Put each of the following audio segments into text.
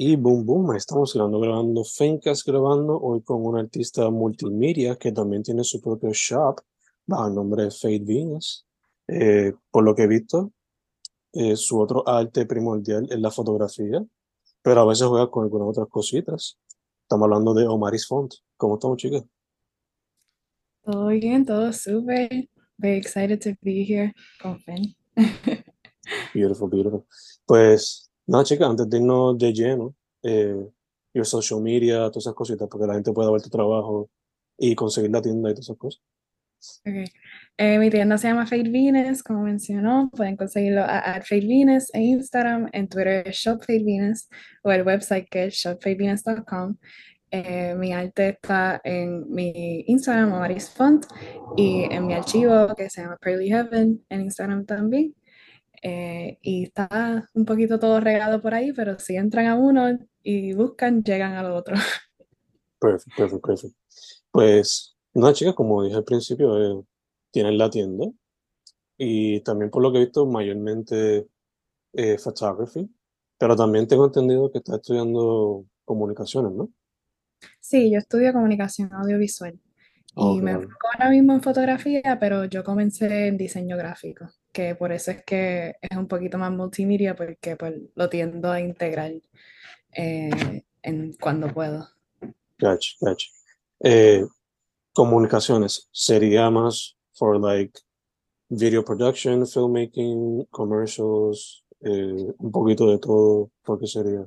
Y boom, boom, estamos grabando, grabando Fencas grabando hoy con un artista multimedia que también tiene su propio shop bajo el nombre de Fade Venus. Eh, por lo que he visto, eh, su otro arte primordial es la fotografía, pero a veces juega con algunas otras cositas. Estamos hablando de Omaris Font. ¿Cómo estamos, chicas? Todo bien, todo súper. Very excited to be here con Fen. Beautiful, beautiful. Pues, nada, chicas, antes de irnos de lleno, eh, your social media, todas esas cositas, porque la gente pueda ver tu trabajo y conseguir la tienda y todas esas cosas. Okay. Eh, mi tienda se llama Fade Venus, como mencionó, pueden conseguirlo a, a Fade Venus en Instagram, en Twitter Venus o el website que es shopfadevenus.com. Eh, mi arte está en mi Instagram, Maris Font, y en mi archivo que se llama Pearly Heaven en Instagram también. Eh, y está un poquito todo regado por ahí, pero si entran a uno y buscan, llegan al otro. Perfecto, perfecto, perfecto. Pues, nada, chicas, como dije al principio, eh, tienen la tienda y también por lo que he visto, mayormente eh, photography, pero también tengo entendido que está estudiando comunicaciones, ¿no? Sí, yo estudio comunicación audiovisual y me enfoco ahora mismo en fotografía, pero yo comencé en diseño gráfico, que por eso es que es un poquito más multimedia, porque pues, lo tiendo a integrar eh, en, cuando puedo. Gotcha, gotcha. Eh, comunicaciones sería más for like video production, filmmaking, commercials, eh, un poquito de todo, porque sería.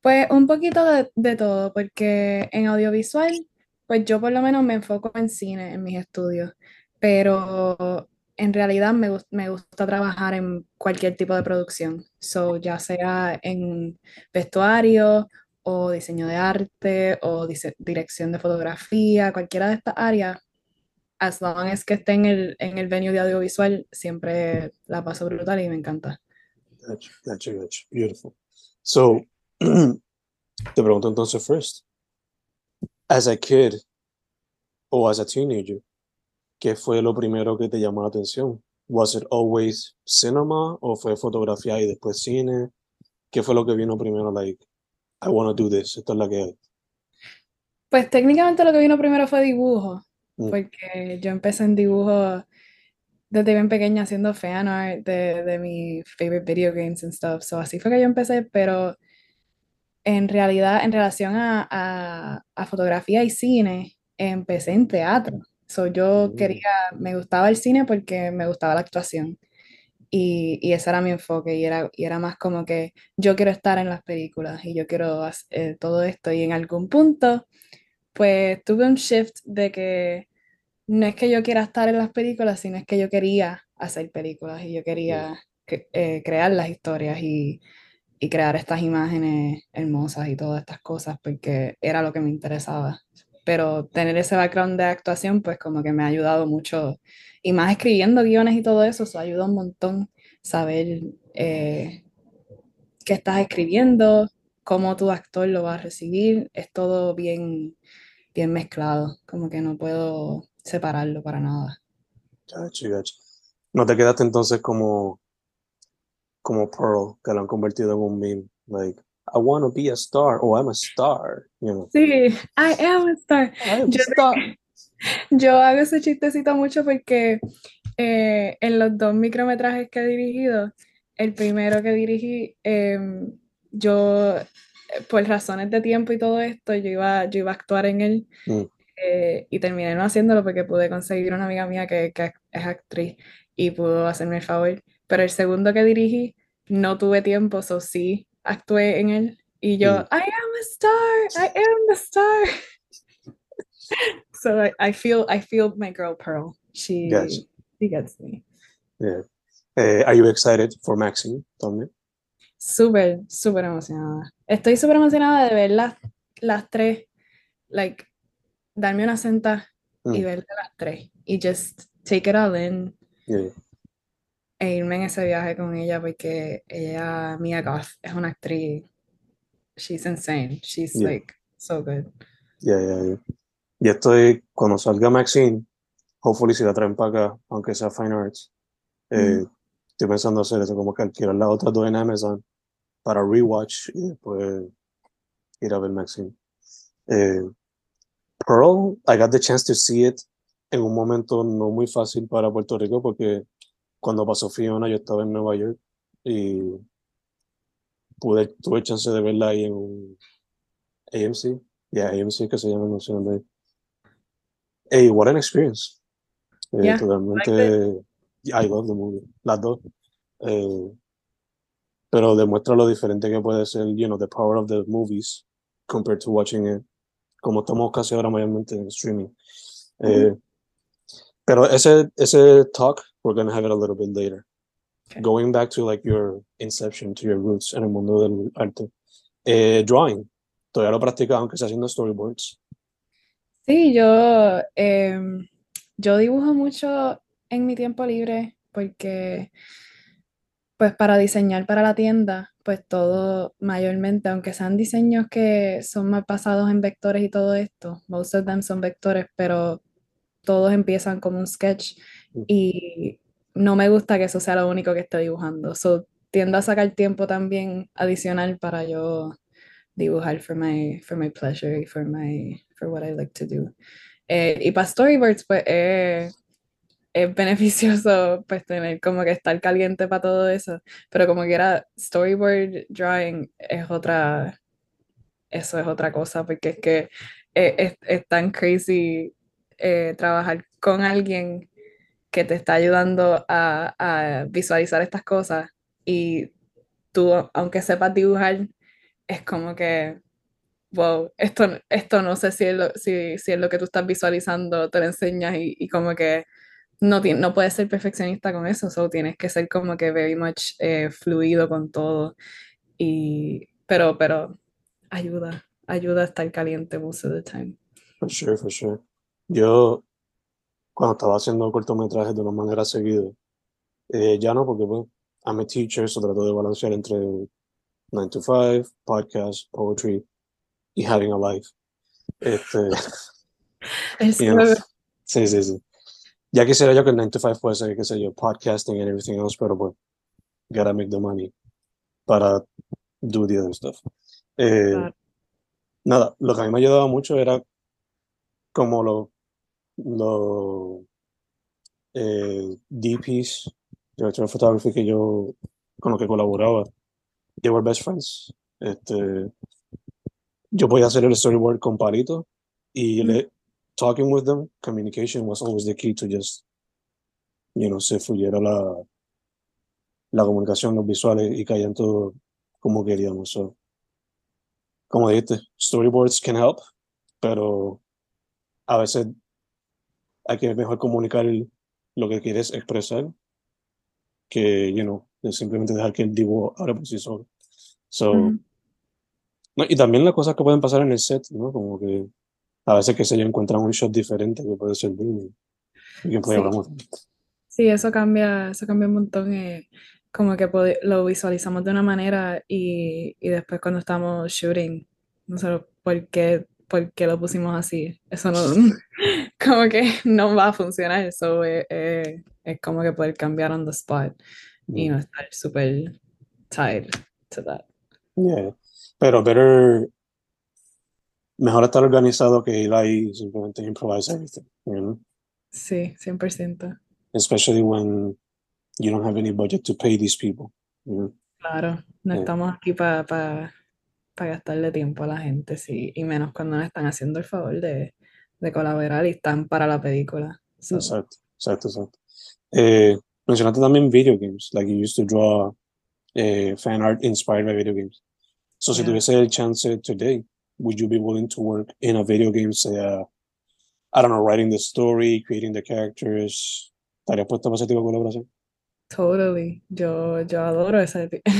Pues un poquito de, de todo, porque en audiovisual, pues yo por lo menos me enfoco en cine, en mis estudios, pero en realidad me, gus- me gusta trabajar en cualquier tipo de producción, so, ya sea en vestuario o diseño de arte o dirección de fotografía, cualquiera de estas áreas, as long as que esté en el, en el venue de audiovisual, siempre la paso brutal y me encanta. Gotcha, gotcha, gotcha. Beautiful. So, te pregunto entonces first, as a kid o as a teenager, ¿qué fue lo primero que te llamó la atención? Was it always cinema o fue fotografía y después cine? ¿Qué fue lo que vino primero? Like, I want to do this. Esto es la que hay. Pues técnicamente lo que vino primero fue dibujo, Mm. porque yo empecé en dibujo desde bien pequeña haciendo fan art de, de mis favorite video games and stuff. So así fue que yo empecé, pero en realidad, en relación a, a, a fotografía y cine, empecé en teatro. So yo Mm. quería, me gustaba el cine porque me gustaba la actuación. Y, y ese era mi enfoque, y era, y era más como que yo quiero estar en las películas y yo quiero hacer todo esto. Y en algún punto, pues tuve un shift de que no es que yo quiera estar en las películas, sino es que yo quería hacer películas y yo quería que- eh, crear las historias y, y crear estas imágenes hermosas y todas estas cosas, porque era lo que me interesaba. Pero tener ese background de actuación, pues como que me ha ayudado mucho, y más escribiendo guiones y todo eso, eso ayuda un montón saber eh, qué estás escribiendo, cómo tu actor lo va a recibir, es todo bien, bien mezclado, como que no puedo separarlo para nada. No te quedaste entonces como, como Pearl, que lo han convertido en un meme. Like, I want to be a star, or I'm a star. You know, Sí, I am a star. I am a Yo, star. yo hago ese chistecito mucho porque eh, en los dos micrometrajes que he dirigido, el primero que dirigí, em, yo, eh, por razones de tiempo y todo esto, yo iba, yo iba a actuar en él Mm. eh, y terminé no haciéndolo porque pude conseguir una amiga mía que, que es actriz y pudo hacerme el favor. Pero el segundo que dirigí, no tuve tiempo, so sí, actué en él y yo. I am a star, I am the star. So I, I feel I feel my girl Pearl. She she gets me. Yeah. Eh, are you excited for Maxine también? Súper, súper emocionada. Estoy súper emocionada de ver las, las tres, like, darme una senta y Mm. ver las tres y just take it all in Yeah. E irme en ese viaje con ella porque ella, Mia Goth, es una actriz. She's insane. She's Yeah. like so good. Yeah, yeah, yeah. Y estoy, cuando salga Maxine, hopefully si la traen para acá, aunque sea Fine Arts, eh, estoy pensando hacer eso, como que alquilar las otras dos en Amazon para rewatch y después ir a ver Maxine. Eh, Pearl, I got the chance to see it en un momento no muy fácil para Puerto Rico porque cuando pasó Fiona yo estaba en Nueva York y pude, tuve chance de verla ahí en un AMC, yeah, AMC que se llama el Day. Hey, what an experience. Eh, Yeah, totalmente, I love the movie, las dos. Eh, pero demuestra lo diferente que puede ser, you know, the power of the movies compared to watching it, como estamos casi ahora mayormente en streaming. Eh, pero ese, ese talk, we're gonna have it a little bit later. Okay. Going back to like your inception, to your roots en el mundo del arte. Eh, drawing, todavía lo practicas aunque sea haciendo storyboards. Sí, yo, em, yo dibujo mucho en mi tiempo libre porque, pues para diseñar para la tienda, pues todo mayormente, aunque sean diseños que son más basados en vectores y todo esto, most of them son vectores, pero todos empiezan como un sketch. Y no me gusta que eso sea lo único que esté dibujando. So, tiendo a sacar tiempo también adicional para yo dibujar for my, for my pleasure y for my, for what I like to do. Eh, y para storyboards, pues eh, es beneficioso pues tener como que estar caliente para todo eso, pero como que era storyboard drawing es otra, eso es otra cosa, porque es que eh, es, es tan crazy eh, trabajar con alguien que te está ayudando a, a visualizar estas cosas y tú, aunque sepas dibujar, es como que, wow, esto, esto no sé si es, lo, si, si es lo que tú estás visualizando, te lo enseñas y, y como que no, no puedes ser perfeccionista con eso, so tienes que ser como que very much eh, fluido con todo. Y, pero, pero ayuda, ayuda a estar caliente most of the time. For sure, for sure. Yo, cuando estaba haciendo cortometrajes de una manera seguida, eh, ya no, porque pues, I'm a teacher, so trato de balancear entre 9 to 5, podcast, poetry y having a life. Este, Es you know, sí, sí, sí. Ya quisiera yo que el 9 to 5 fuese, qué sé yo, podcasting and everything else, pero pues, gotta make the money para do the other stuff. Eh, Claro. nada, lo que a mí me ayudaba mucho era como los lo, eh, DPs, Director of Photography que yo, con los que colaboraba, they were best friends. Este, yo podía hacer el storyboard con palito y le, talking with them, communication was always the key to just, you know, se fluyera la, la comunicación, los visuales y caían todo como queríamos. So, como dijiste, storyboards can help, pero a veces hay que mejor comunicar lo que quieres expresar que, you know, de simplemente dejar que el dibujo hable por sí solo. So, Ujú. no, y también las cosas que pueden pasar en el set, ¿no? Como que a veces que se encuentran un shot diferente que puede ser bien. Y que puede Sí. Sí, eso cambia, eso cambia un montón. eh, como que lo visualizamos de una manera y, y después cuando estamos shooting, no sé por qué, por qué lo pusimos así. Eso no, como que no va a funcionar. Eso es, es- es como que poder cambiar on the spot y no estar súper tied to that. yeah. Pero better, mejor estar organizado que ir ahí y simplemente improvise everything, you know? Sí, 100%. Especially when you don't have any budget to pay these people, you know? Claro, no Yeah. estamos aquí para gastarle tiempo a la gente, sí, y menos cuando nos están haciendo el favor de, de colaborar y están para la película. So, Exacto, exacto, exacto. Eh, mencionaste también video games, like you used to draw eh, fan art inspired by video games. So, si tuviese el chance today, would you be willing to work in a video game, sea, I don't know, writing the story, creating the characters? ¿Estarías puesto para ese tipo de colaboración? Totally. Yo, yo adoro ese.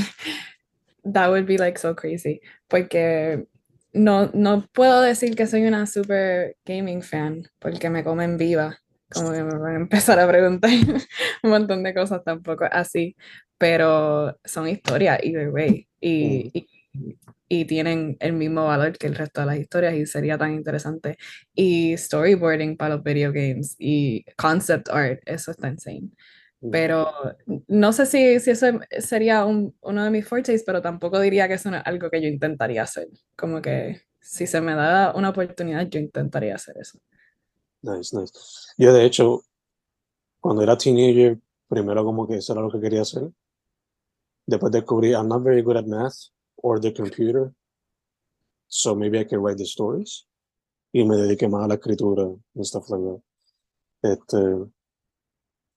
That would be like so crazy. Porque no, no puedo decir que soy una super gaming fan, porque me comen viva. Como que me van a empezar a preguntar un montón de cosas tampoco así. Pero son historias, either way. Y, y, y tienen el mismo valor que el resto de las historias y sería tan interesante. Y storyboarding para los video games y concept art, eso está insane. Mm. Pero no sé si, si eso sería un- uno de mis fortes, pero tampoco diría que eso no es algo que yo intentaría hacer. Como que si se me da una oportunidad, yo intentaría hacer eso. Nice, nice. Yo, de hecho, cuando era teenager, primero como que eso era lo que quería hacer. Después descubrí, I'm not very good at math or the computer, so maybe I can write the stories. Y me dediqué más a la escritura and stuff like that. Este,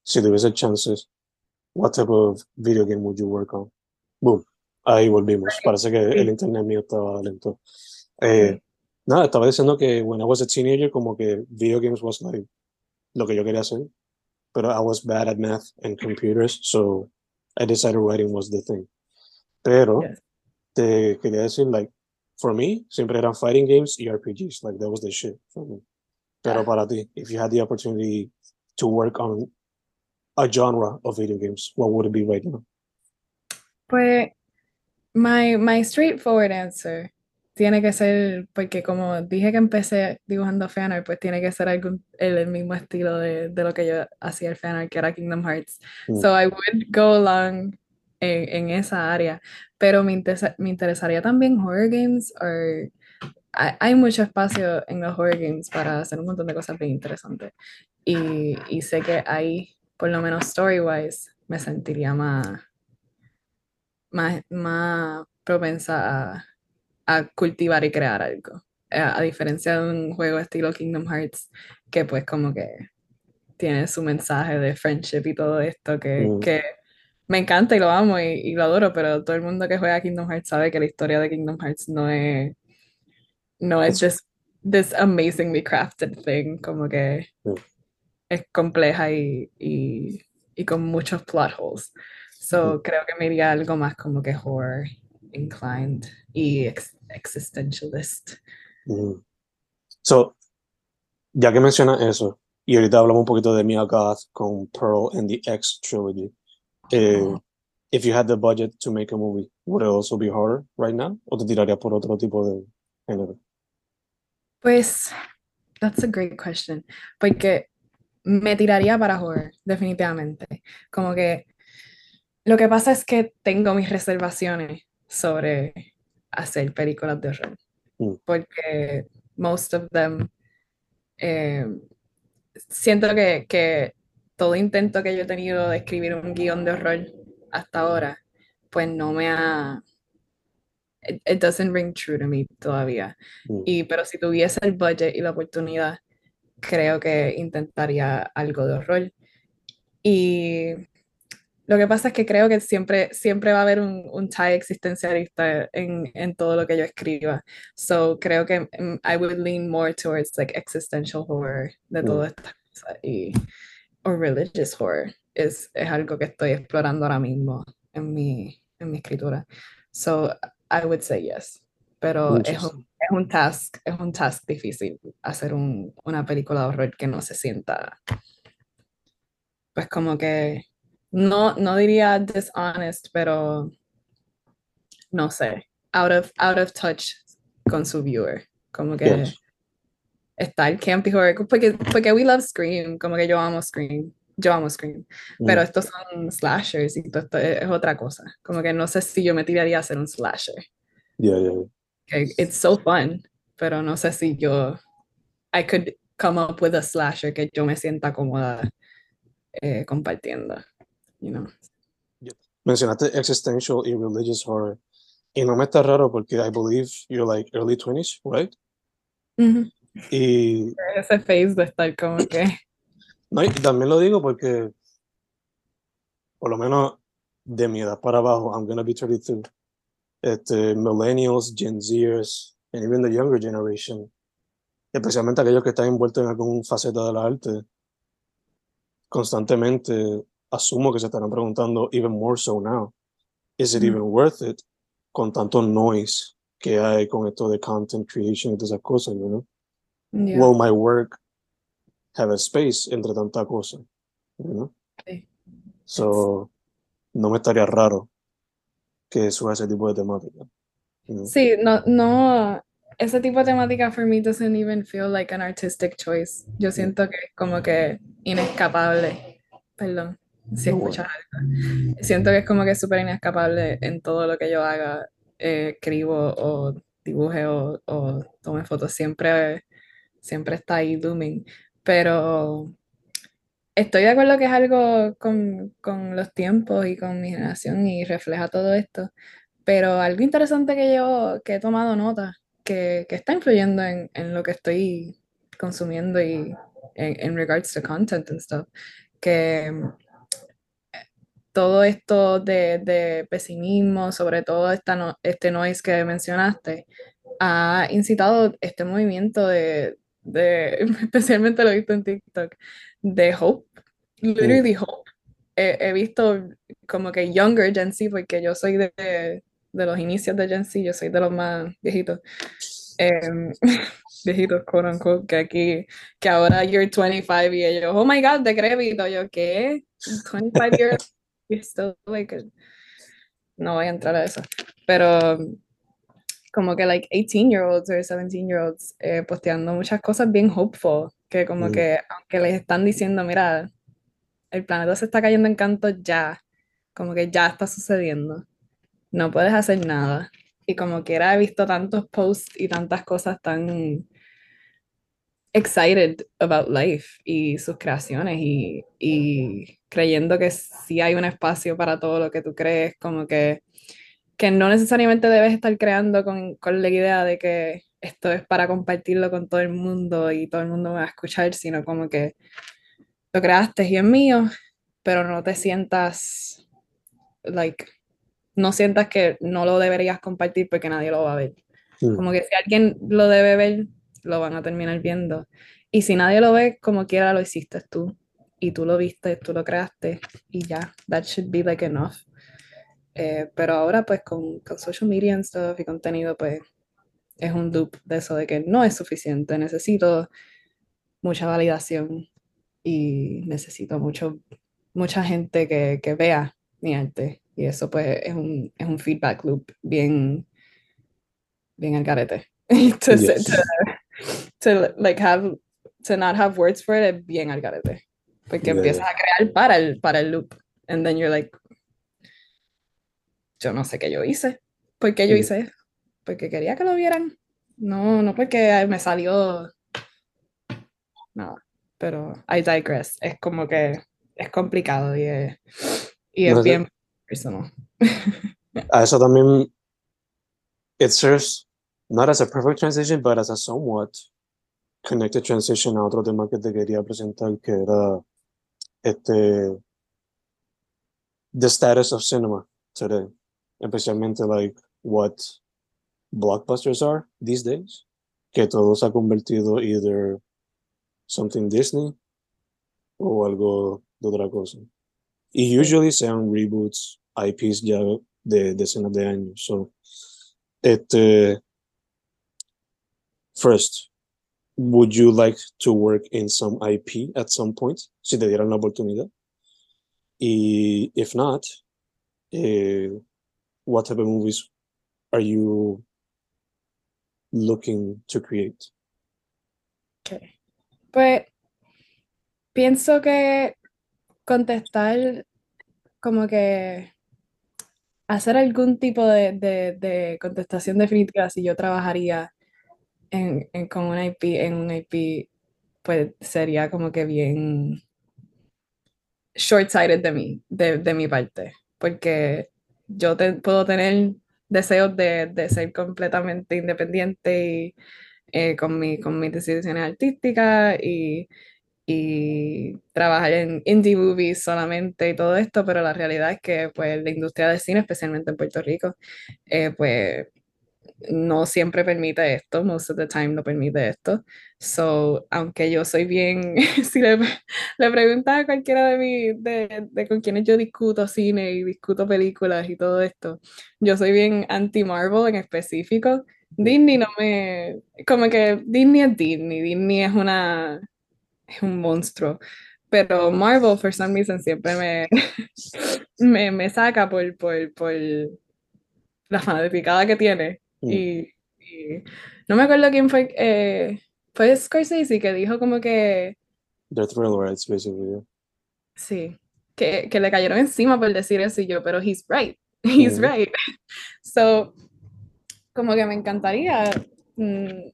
si tuviese chances, what type of video game would you work on? Boom. Ahí volvimos. Parece que el internet mío estaba lento. Eh, nada, estaba diciendo que when I was a teenager, como que video games was like lo que yo quería hacer. Pero I was bad at math and computers, so I decided writing was the thing. Pero Yes. te quería decir, like, for me, siempre eran fighting games y RPGs. Like, that was the shit for me. Pero para ti, if you had the opportunity to work on a genre of video games, what would it be right now? Pues, my, my straightforward answer tiene que ser, porque como dije que empecé dibujando fanart, pues tiene que ser algún, el, el mismo estilo de, de lo que yo hacía el fanart, que era Kingdom Hearts. Mm. So I would go along en, en esa área, pero me, interesa- me interesaría también horror games, or hay, hay mucho espacio en los horror games para hacer un montón de cosas bien interesantes. Y, y sé que ahí, por lo menos story-wise, me sentiría más, más, más propensa a, a cultivar y crear algo. A, a diferencia de un juego estilo Kingdom Hearts, que pues como que tiene su mensaje de friendship y todo esto, que, Mm. que me encanta y lo amo y, y lo adoro, pero todo el mundo que juega Kingdom Hearts sabe que la historia de Kingdom Hearts no es, no es this, this amazingly crafted thing, como que Mm. Es compleja y, y, y con muchos plot holes. So creo que me iría algo más como que horror inclined y ex- existentialist. Mm. So, ya que mencionas eso, y ahorita hablamos un poquito de Mia Goth con Pearl and the X trilogy. eh, Oh. if you had the budget to make a movie, would it also be horror right now? ¿O te tirarías por otro tipo de género? Pues, that's a great question. Porque me tiraría para horror, definitivamente. Como que lo que pasa es que tengo mis reservaciones sobre hacer películas de horror. Mm. Porque most of them, eh, siento que, que todo intento que yo he tenido de escribir un guion de horror hasta ahora, pues no me ha... It, it doesn't ring true to me todavía. Mm. Y, pero si tuviese el budget y la oportunidad, creo que intentaría algo de horror. Y lo que pasa es que creo que siempre, siempre va a haber un, un tie existencialista en, en todo lo que yo escriba. So creo que mm, I would lean more towards like existential horror de Mm. todas estas cosas. Y, o religious horror es, es algo que estoy explorando ahora mismo en mi, en mi escritura. So I would say yes. Pero es un, es un task, es un task difícil hacer un, una película de horror que no se sienta, pues como que, no, no diría dishonest, pero no sé, out of, out of touch con su viewer. Como que Yes. está el campy horror, porque, porque we love Scream, como que yo amo Scream, yo amo Scream, pero Mm, estos son slashers y todo esto es, es otra cosa, como que no sé si yo me tiraría a hacer un slasher, yeah, yeah, yeah. It's so fun, pero no sé si yo, I could come up with a slasher que yo me sienta cómoda eh, compartiendo, you know. Mencionaste existential y religious horror. Y no me está raro porque I believe you're like early 20s, right? Ujú. Y, Ese face de estar como que, no, y también lo digo porque, por lo menos de mi edad para abajo, I'm gonna be 32. Este, millennials, Gen Zers, and even the younger generation, especialmente aquellos que están envueltos en alguna faceta de la arte, constantemente asumo que se estarán preguntando, even more so now, is it Mm. even worth it con tanto noise que hay con esto de content creation y todas esas cosas, you know? yeah. Will my work have a space entre tanta cosa? You know? Sí. So, no me estaría raro que suba ese tipo de temática. Sí, no, no, ese tipo de temática for me doesn't even feel like an artistic choice. Yo siento que es como que inescapable. Perdón, si No, escuchas algo. Siento que es como que súper inescapable en todo lo que yo haga, eh, escribo o dibuje o, o tome fotos. Siempre, siempre está ahí looming. Pero estoy de acuerdo que es algo con, con los tiempos y con mi generación y refleja todo esto. Pero algo interesante que yo que he tomado nota, que, que está influyendo en, en lo que estoy consumiendo y en, en regards to content and stuff, que todo esto de, de pesimismo, sobre todo esta no- este noise que mencionaste, ha incitado este movimiento de, de especialmente lo he visto en TikTok, de hope, literally hope. He, he visto como que younger Gen Z, porque yo soy de, de los inicios de Gen Z, yo soy de los más viejitos. Em, viejitos, quote unquote, que aquí, que ahora you're 25 y ellos, oh my god, decrépito, yo, ¿qué? 25 years, you're still like, a- no voy a entrar a eso, pero como que like 18 year olds or 17 year olds eh, posteando muchas cosas bien hopeful, que como Mm. que aunque les están diciendo, mira, el planeta se está cayendo en canto ya, como que ya está sucediendo, no puedes hacer nada. Y como quiera he visto tantos posts y tantas cosas tan excited about life y sus creaciones y, y creyendo que sí hay un espacio para todo lo que tú crees, como que, que no necesariamente debes estar creando con, con la idea de que esto es para compartirlo con todo el mundo y todo el mundo me va a escuchar, sino como que lo creaste y es mío, pero no te sientas, like, no sientas que no lo deberías compartir porque nadie lo va a ver. Mm. Como que si alguien lo debe ver, lo van a terminar viendo. Y si nadie lo ve, como quiera lo hiciste tú. Y tú lo viste, tú lo creaste y ya. That should be like enough. Eh, pero ahora pues con, con social media and stuff y contenido pues es un loop de eso de que no es suficiente. Necesito mucha validación y necesito mucho, mucha gente que, que vea mi arte. Y eso pues es un, es un feedback loop bien, bien al garete. to, Yes. to, to, like have, to not have words for it es bien al garete. Porque Yeah, empiezas a crear para el, para el loop. And then you're like, yo no sé qué yo hice. ¿Por qué yo hice eso? Porque quería que lo vieran. No, no porque me salió nada. Pero I digress. Es como que es complicado y es, y es No sé. bien personal. A eso también, it serves not as a perfect transition, but as a somewhat connected transition a otro tema que te quería presentar, que era este, the status of cinema today, especialmente like what blockbusters are these days, que todo se ha convertido either something Disney o algo de otra cosa. Y usually sean reboots, IPs ya de decenas de años. So, este, first, would you like to work in some IP at some point, si te dieran la oportunidad? Y if not, eh, what type of movies are you looking to create? Ok. Pues pienso que contestar como que hacer algún tipo de, de- de contestación definitiva si yo trabajaría en, en- con una IP, en un IP, pues sería como que bien short-sighted de mí, de, de mi parte, porque yo puedo tener deseos de, de ser completamente independiente y eh, con mi, con mis decisiones artísticas y, y trabajar en indie movies solamente y todo esto, pero la realidad es que pues la industria del cine, especialmente en Puerto Rico, eh, pues no siempre permite esto, most of the time no permite esto. So, aunque yo soy bien, si le, le preguntas a cualquiera de, mí, de, de con quienes yo discuto cine y discuto películas y todo esto, yo soy bien anti-Marvel en específico. Disney no me, como que Disney es Disney, Disney es una, es un monstruo. Pero Marvel, for some reason, siempre me, me, me saca por, por, por la fanaticada que tiene. Mm. Y, y no me acuerdo quién fue, eh, fue Scorsese que dijo como que, They're thrill rides, basically. yeah. sí, que, que le cayeron encima por decir eso y yo, pero he's right, he's right. So, como que me encantaría mm,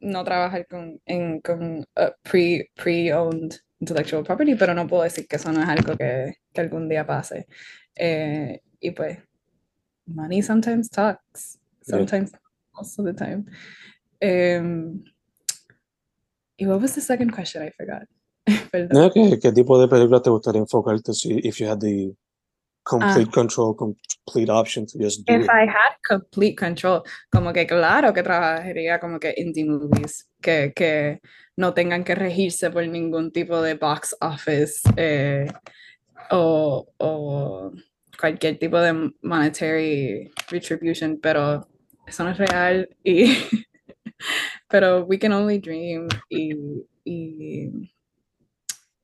no trabajar con, en, con uh, pre, pre-owned intellectual property, pero no puedo decir que eso no es algo que, que algún día pase. Eh, y pues, money sometimes talks, Yeah. sometimes most of the time. Um, what was the second question? I forgot. No, ¿qué, qué tipo de película te gustaría enfocarte si if you had the complete control, complete option to just do If it? I had complete control, como que claro que trabajaría como que indie movies, que, que no tengan que regirse por ningún tipo de box office eh, o, o cualquier tipo de monetary retribution, pero eso no es real y pero we can only dream y, y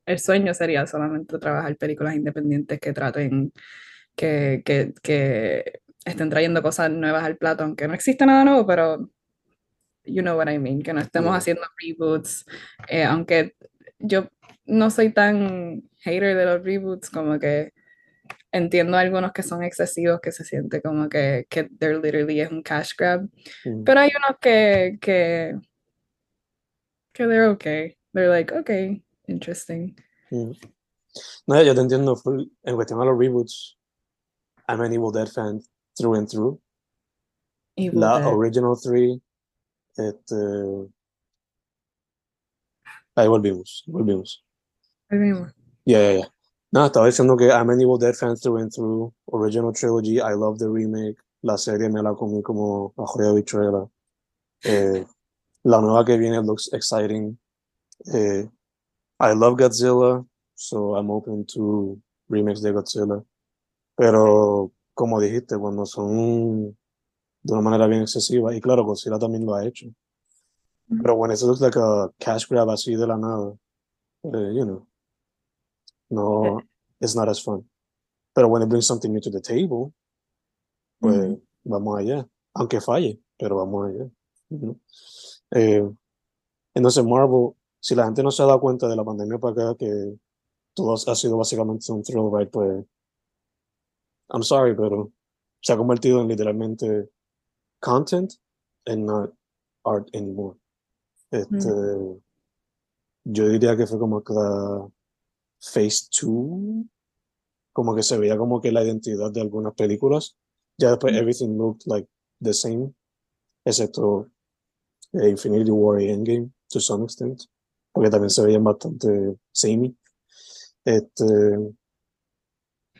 el sueño sería solamente trabajar películas independientes que traten que, que, que estén trayendo cosas nuevas al plato, aunque no existe nada nuevo, pero you know what I mean, que no estemos haciendo reboots, eh, aunque yo no soy tan hater de los reboots, como que entiendo algunos que son excesivos, que se siente como que, que they're literally es un cash grab, Mm. pero hay unos que, que, que they're okay, they're like, okay, interesting. Mm. No, yo te entiendo. En cuestión a los reboots, I'm an Evil Dead fan through and through. Evil La Dead. original three, este... Ahí volvimos, volvimos. El mismo. Yeah, yeah, yeah. No, estaba diciendo que I'm an Evil Dead fan through and through. Original trilogy, I love the remake. La serie me la comí como la joya bichuela. Eh, la nueva que viene looks exciting. Eh, I love Godzilla, so I'm open to remakes de Godzilla. Pero, como dijiste, cuando son de una manera bien excesiva, y claro, Godzilla también lo ha hecho. Pero when it looks like a cash grab así de la nada, eh, you know, no, it's not as fun. Pero when it brings something new to the table, pues vamos allá. Aunque falle, pero vamos allá. know. Eh, entonces, Marvel, si la gente no se ha dado cuenta de la pandemia para acá, que todo ha sido básicamente un thrill ride, pues, I'm sorry, pero se ha convertido en literalmente content and not art anymore. Este, yo diría que fue como que la Phase 2, como que se veía como que la identidad de algunas películas. Ya después Mm. everything looked like the same, excepto eh, Infinity War y Endgame, to some extent, porque también se veían bastante samey. Este,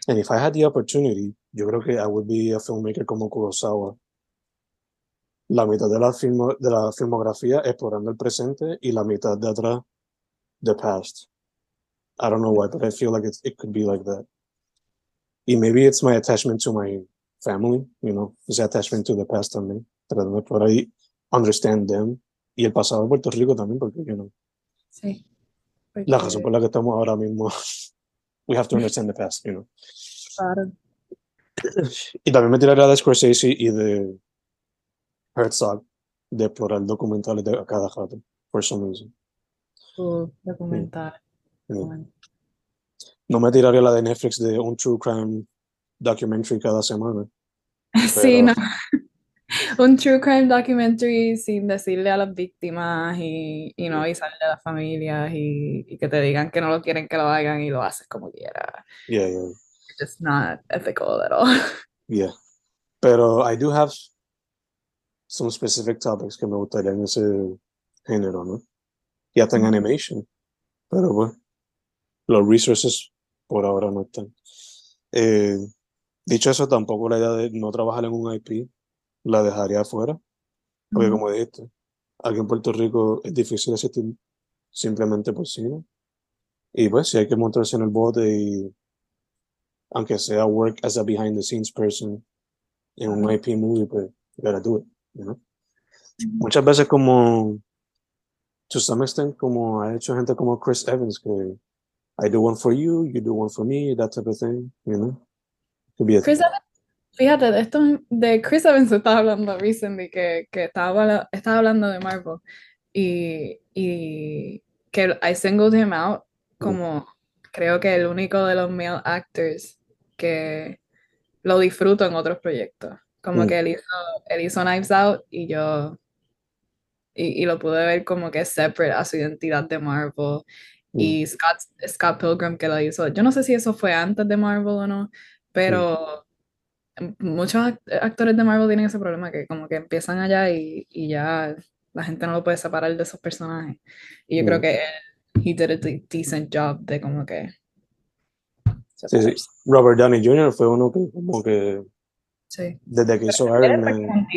and if I had the opportunity, yo creo que I would be a filmmaker como Kurosawa. La mitad de la, filmo- de la filmografía explorando el presente y la mitad de atrás, the past. I don't know why, but I feel like it's, it could be like that. Y maybe it's my attachment to my family, you know, ese attachment to the past también, tratando de explorar y understand them. Y el pasado de Puerto Rico también, porque, you know, Sí. la razón por la que estamos ahora mismo, we have to understand the past, you know. Claro. Y también me tiraría de Scorsese y de Herzog de explorar documentales de a cada rato, for some reason. Uh, documental. Mm. No me tiraría la de Netflix de un true crime documentary cada semana. Sí, no. Un true crime documentary sin decirle a las víctimas y, y no avisarle a las familias y, y que te digan que no lo quieren que lo hagan y lo haces como quieras. Yeah, yeah, It's just not ethical at all. yeah. Pero I do have some specific topics que me gustaría en ese género, ¿no? Y hasta en animation. Pero bueno, los resources por ahora no están. Eh, dicho eso, tampoco la idea de no trabajar en un IP la dejaría afuera. Porque como dijiste, aquí en Puerto Rico es difícil existir simplemente por cine. Y pues si hay que montarse en el bote y aunque sea work as a behind the scenes person en un IP movie, pues you gotta do it, you know? Muchas veces como to some extent como ha hecho gente como Chris Evans que I do one for you, you do one for me, that type of thing, you know? Could be a- Chris Evans, fíjate, de esto de Chris Evans estaba hablando recently, que, que estaba, estaba hablando de Marvel y, y que I singled him out como creo que el único de los male actors que lo disfruto en otros proyectos. Como Mm. que él hizo, él hizo Knives Out y yo y, y lo pude ver como que separate a su identidad de Marvel. Mm. Y Scott, Scott Pilgrim que lo hizo. Yo no sé si eso fue antes de Marvel o no, pero muchos act- actores de Marvel tienen ese problema que como que empiezan allá y, y ya la gente no lo puede separar de esos personajes. Y yo creo Mm. que él, he did a de- decent job de como que Sí, sí. Robert Downey Jr. fue uno que como que Sí. desde que hizo Iron Man.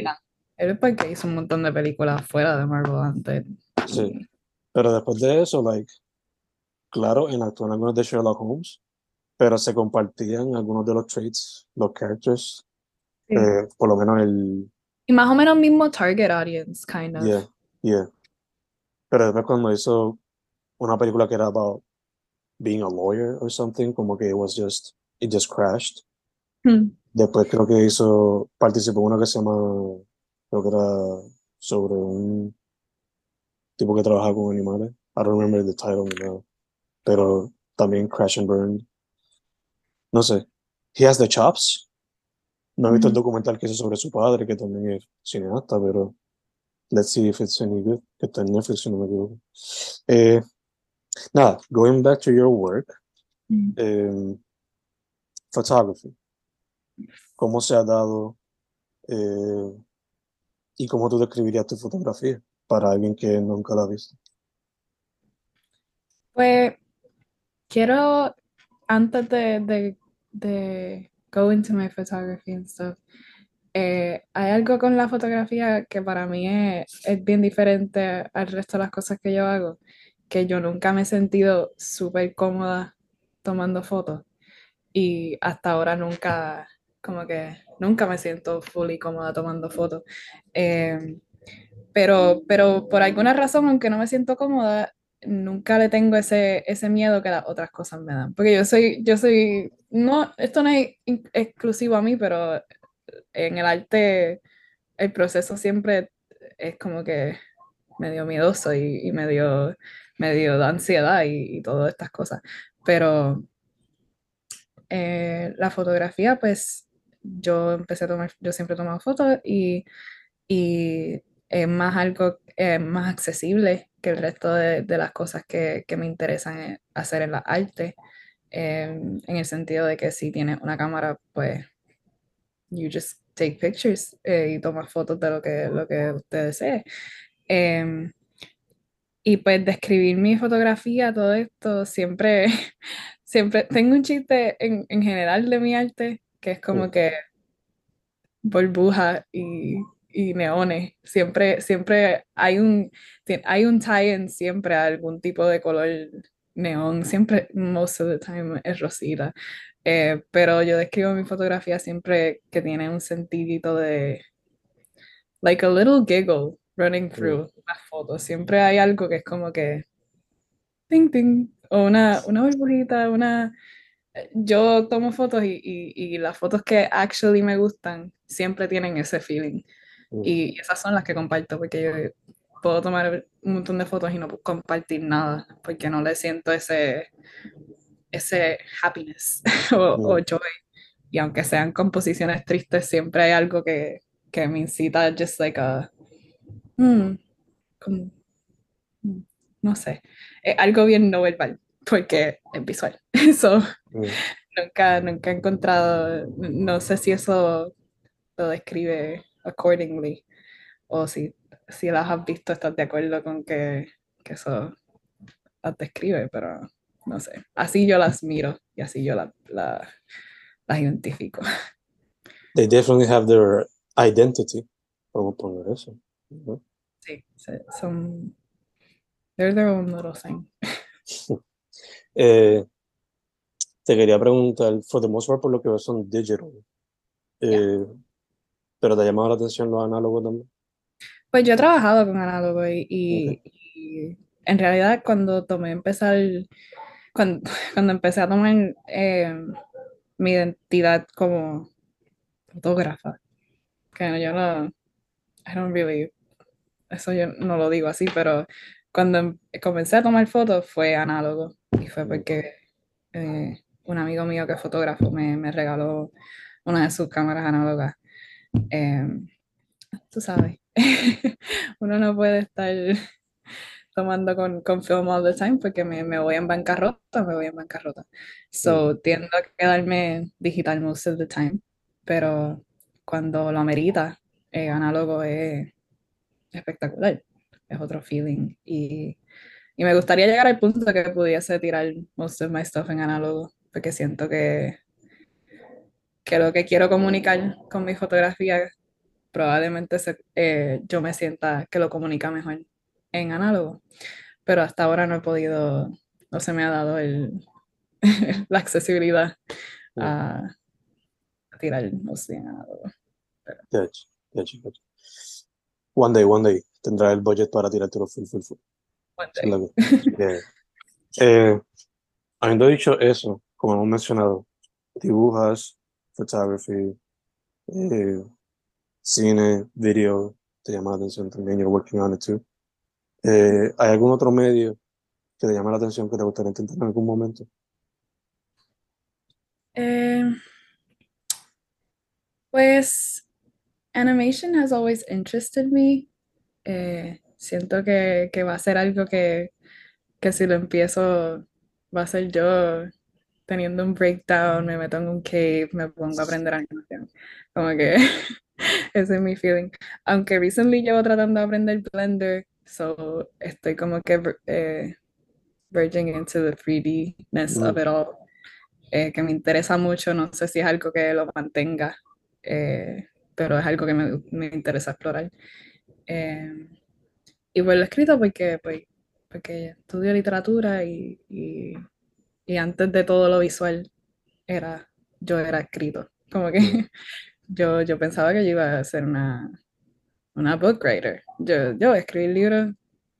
Él es porque hizo un montón de películas fuera de Marvel antes. sí. Pero después de eso, like, claro, en actuó en algunos de Sherlock Holmes, pero se compartían algunos de los traits, los characters, Sí. eh, por lo menos el, Y más o menos mismo target audience, kind of. yeah, yeah. Pero después cuando hizo una película que era about being a lawyer or something, como que it was just, it just crashed. Hmm. Después creo que hizo, participó en una que se llama, creo que era sobre un tipo que trabaja con animales. I don't remember the title nada. Pero también Crash and Burn. No sé. He has the chops. No he visto el Ujú. documental que hizo sobre su padre, que también es cineasta, pero let's see if it's any good. Que está en Netflix, si no me equivoco. Eh, nada, going back to your work. Mm. eh, photography. ¿Cómo se ha dado eh, y cómo tú describirías tu fotografía para alguien que nunca la ha visto? Pues quiero, antes de, de, de go into my photography and stuff, eh, hay algo con la fotografía que para mí es, es bien diferente al resto de las cosas que yo hago, que yo nunca me he sentido súper cómoda tomando fotos y hasta ahora nunca, como que nunca me siento fully cómoda tomando fotos. Eh, pero, pero por alguna razón, aunque no me siento cómoda, nunca le tengo ese, ese miedo que las otras cosas me dan. Porque yo soy, yo soy, no, esto no es exclusivo a mí, pero en el arte el proceso siempre es como que medio miedoso y, y medio, medio de ansiedad y, y todas estas cosas. Pero eh, la fotografía, pues yo empecé a tomar, yo siempre he tomado fotos y, y es más algo más accesible que el resto de, de las cosas que, que me interesan eh, hacer en la arte, em, en el sentido de que si tienes una cámara, pues you just take pictures eh, y tomas fotos de lo que, lo que usted desee. Em, y pues describir mi fotografía, todo esto, siempre, siempre tengo un chiste en, en general de mi arte, que es como que burbujas y, y neones. Siempre, siempre hay un, hay un tie-in siempre a algún tipo de color neón. Siempre, most of the time, es rosita. Eh, pero yo describo mi fotografía siempre que tiene un sentidito de, like a little giggle running through las fotos. Siempre hay algo que es como que, ting, ting, o una, una burbujita, una... Yo tomo fotos y, y, y las fotos que actually me gustan siempre tienen ese feeling. Mm. Y esas son las que comparto porque yo puedo tomar un montón de fotos y no compartir nada, porque no le siento ese, ese happiness o, o Mm. joy. Y aunque sean composiciones tristes, siempre hay algo que, que me incita just like a, hmm, como, hmm, no sé, es algo bien no verbal, porque es visual. So, Mm. nunca, nunca he encontrado, no sé si eso lo describe accordingly, o si, si las has visto, estás de acuerdo con que, que eso las describe, pero no sé. Así yo las miro y así yo la- la- las identifico. They definitely have their identity. Podemos poner eso. ¿no? Sí, son. They're their own little thing. Eh, te quería preguntar, for the most part, por lo que son digital. Eh, pero te ha llamado la atención los análogos también. Pues yo he trabajado con análogo y, y- y en realidad cuando tomé empezar, cuando, cuando empecé a tomar eh, mi identidad como fotógrafa, que yo no, I don't really, eso yo no lo digo así, pero cuando em- comencé a tomar fotos fue análogo y fue porque eh, un amigo mío que es fotógrafo me, me regaló una de sus cámaras análogas. Em, tú sabes, uno no puede estar tomando con, con film all the time porque me, me voy en bancarrota, me voy en bancarrota. So, tiendo a quedarme digital most of the time, pero cuando lo amerita, eh, análogo es espectacular, es otro feeling. Y, y me gustaría llegar al punto de que pudiese tirar most of my stuff en análogo, porque siento que, que lo que quiero comunicar con mi fotografía probablemente se- eh, yo me sienta que lo comunica mejor en análogo, pero hasta ahora no he podido, no se me ha dado el, la accesibilidad a, a tirar mostly en análogo. De hecho, de hecho, de hecho. One day, one day, tendrá el budget para tirártelo full, full, full. One day. Yeah. Eh, habiendo dicho eso, como hemos mencionado, dibujas, photography, eh, cine, video, te llama la atención también, you're working on it too. Eh, ¿hay algún otro medio que te llame la atención que te gustaría intentar en algún momento? Eh, pues animation has always interested me. Siento que, que va a ser algo que, que si lo empiezo va a ser yo teniendo un breakdown, me meto en un cave, me pongo a aprender animación. Como que ese es mi feeling. Aunque recently llevo tratando de aprender Blender, so estoy como que eh, verging into the 3D-ness of Mm. it all, eh, que me interesa mucho, no sé si es algo que lo mantenga, eh, pero es algo que me, me interesa explorar. Eh, y pues lo he escrito porque, pues, porque estudio literatura y, y, y antes de todo lo visual era, yo era escrito. Como que yo, yo pensaba que yo iba a ser una, una book writer. Yo, yo voy a escribir libros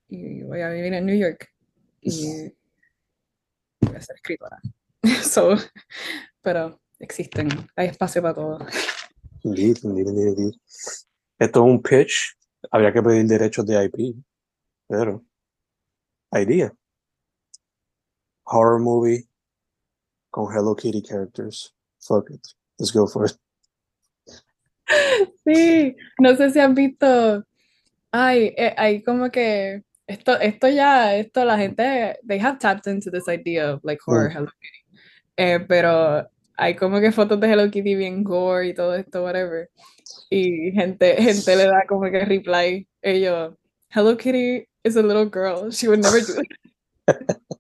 y voy a vivir en New York y voy a ser escritora. So, pero existen, hay espacio para todo. Esto es un pitch, habría que pedir derechos de IP, pero idea. Horror movie con Hello Kitty characters. Fuck it. Let's go for it. Sí, no sé si han visto, ay, eh, hay como que esto, esto ya, esto la gente, they have tapped into this idea of like horror Mm. Hello Kitty, Eh, pero hay como que fotos de Hello Kitty bien gore y todo esto, whatever, y gente, gente le da como que reply, ellos, Hello Kitty is a little girl, she would never do it.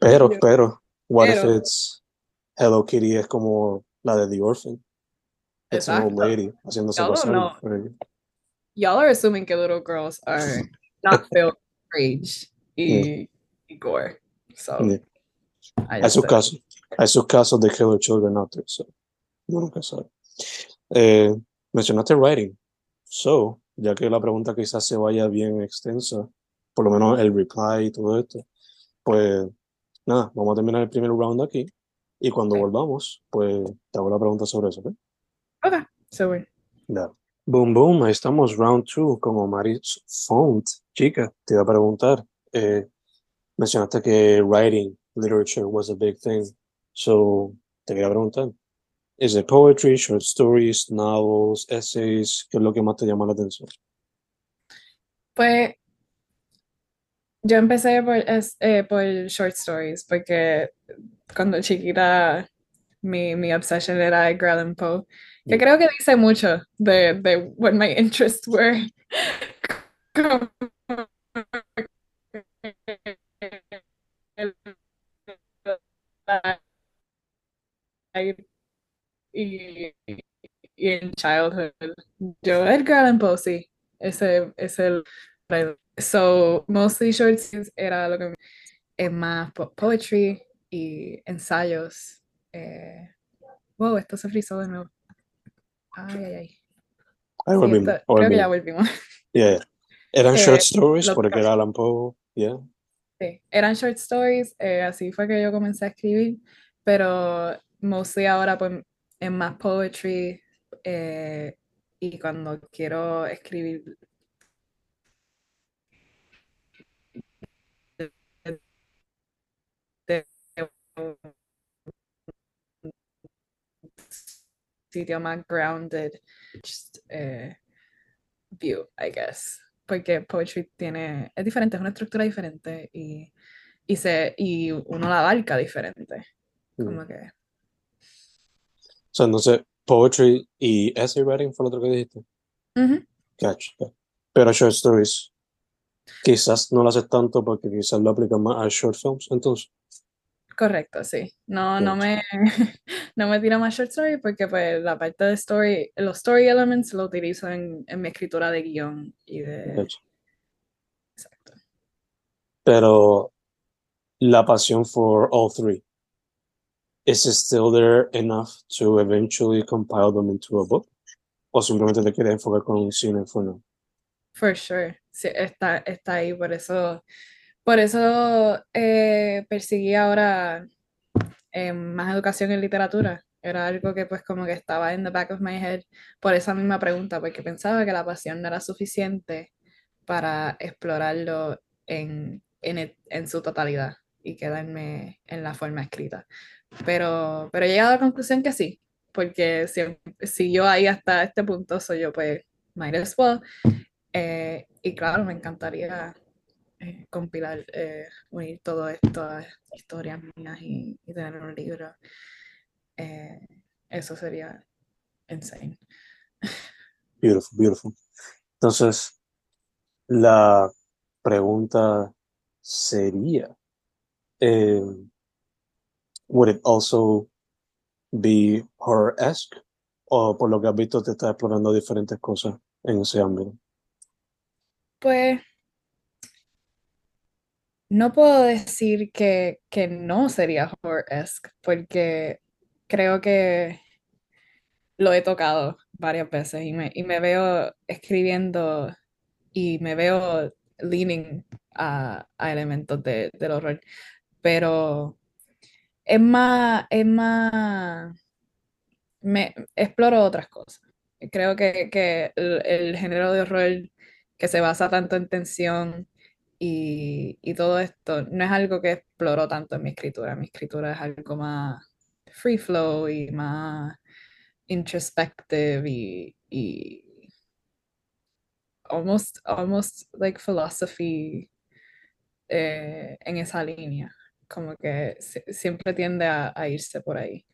Pero, pero, what if pero, it's Hello Kitty es como la de The Orphan? It's an old lady haciéndose pasar. y'all are assuming que little girls are not filled with rage Yeah, y, gore, so yeah. Hay sus casos, hay sus casos de killer children out there, so uno nunca sabe. Eh, mencionaste writing, so, ya que la pregunta quizás se vaya bien extensa, por lo menos el reply y todo esto, pues nada, vamos a terminar el primer round aquí y cuando okay, volvamos, pues te hago la pregunta sobre eso, ¿ok? okay, so we're Ya. Boom, boom, ahí estamos, round two con Omaris Font chica, te iba a preguntar, eh, mencionaste que writing, literature was a big thing. So, te quería preguntar, ¿es it poetry, short stories, novels, essays? ¿Qué es lo que más te llama la atención? Pues yo empecé por, eh, por short stories, porque cuando chiquita mi, mi obsession era Edgar Allan Poe, que Mm. creo que dice mucho de, de what my interests were. Y, y en childhood. Yo, Edgar Allan Poe, sí, ese es el... So, mostly short stories era lo que es más po- poetry y ensayos. Eh, wow, esto se frizó de nuevo. Ay, ay, ay. Sí, volvimos, esto- creo que ya volvimos. volvimos. Yeah. Eran Eh, short stories porque era Alan Poe, yeah. Sí, eran short stories, eh, así fue que yo comencé a escribir, pero mostly ahora pues es más poetry eh, y cuando quiero escribir de, de un sitio más grounded just, eh, view, I guess, porque poetry tiene, es diferente, es una estructura diferente y, y, se, y uno la abarca diferente, Mm. como que... O sea, entonces, poetry y essay writing fue lo otro que dijiste. Gotcha. Pero short stories, quizás no lo haces tanto porque quizás lo aplicas más a short films, entonces. Correcto, sí. No, no me, no me tiro más short story porque pues la parte de story, los story elements lo utilizo en, en mi escritura de guion y de... Exacto. Pero la pasión for all three, is it still there enough to eventually compile them into a book? ¿O simplemente te quieres enfocar con un cine for now? For sure. Sí, está, está ahí, por eso, por eso eh, perseguí ahora eh, más educación en literatura. Era algo que pues como que estaba en the back of my head por esa misma pregunta, porque pensaba que la pasión no era suficiente para explorarlo en, en, el- en su totalidad y quedarme en la forma escrita. Pero, pero he llegado a la conclusión que sí, porque si, si yo ahí hasta este punto soy yo, pues might as well. Eh, y claro, me encantaría eh, compilar, eh, unir todo esto a historias mías y, y tener un libro. Eh, eso sería insane. Beautiful, beautiful. Entonces, la pregunta sería, would it also be horror-esque? O por lo que has visto te estás explorando diferentes cosas en ese ámbito. Pues no puedo decir que, que no sería horror-esque, porque creo que lo he tocado varias veces y me, y me veo escribiendo y me veo leaning a, a elementos de- del horror, pero es más, es más, me exploro otras cosas. Creo que, que el, el género de horror que se basa tanto en tensión y, y todo esto no es algo que exploro tanto en mi escritura. Mi escritura es algo más free flow y más introspective y, y almost, almost like philosophy eh, en esa línea. Como que si- siempre tiende a, a irse por ahí.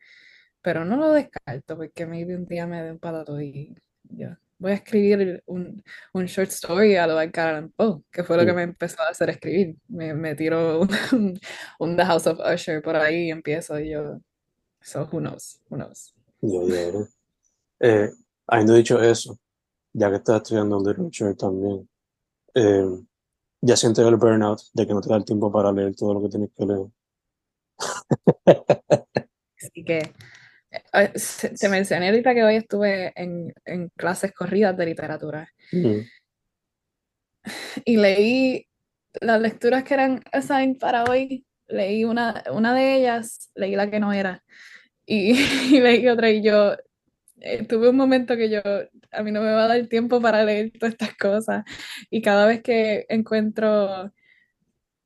Pero no lo descarto porque maybe un día me dé un patato y yo voy a escribir un, un short story a lo Edgar Allan Poe, que fue lo que Mm. me empezó a hacer escribir. Me, me tiro un, un The House of Usher por ahí y empiezo y yo. So who knows, who knows. Ya, ya, ya. Eh, habiendo dicho eso, ya que estás estudiando literature también, eh, ya sientes el burnout de que no te da el tiempo para leer todo lo que tienes que leer. Así que te mencioné ahorita que hoy estuve en, en clases corridas de literatura Mm, y leí las lecturas que eran assigned para hoy. Leí una, una de ellas, leí la que no era y, y leí otra y yo, eh, tuve un momento que yo, a mí no me va a dar tiempo para leer todas estas cosas. Y cada vez que encuentro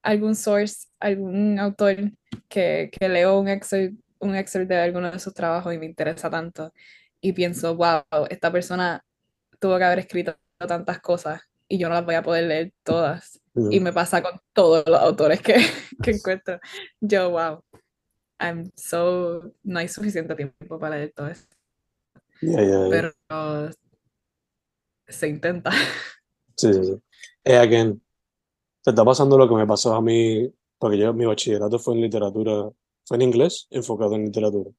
algún source, algún autor que, que leo un excerpt, un excerpt de alguno de sus trabajos y me interesa tanto, y pienso, wow, esta persona tuvo que haber escrito tantas cosas y yo no las voy a poder leer todas. Y me pasa con todos los autores que, que encuentro. Yo, wow, I'm so, no hay suficiente tiempo para leer todo esto. Yeah, yeah, yeah. Pero se intenta. Sí, sí, sí. Eh, again, te está pasando lo que me pasó a mí, porque yo mi bachillerato fue en literatura, en inglés, enfocado en literatura,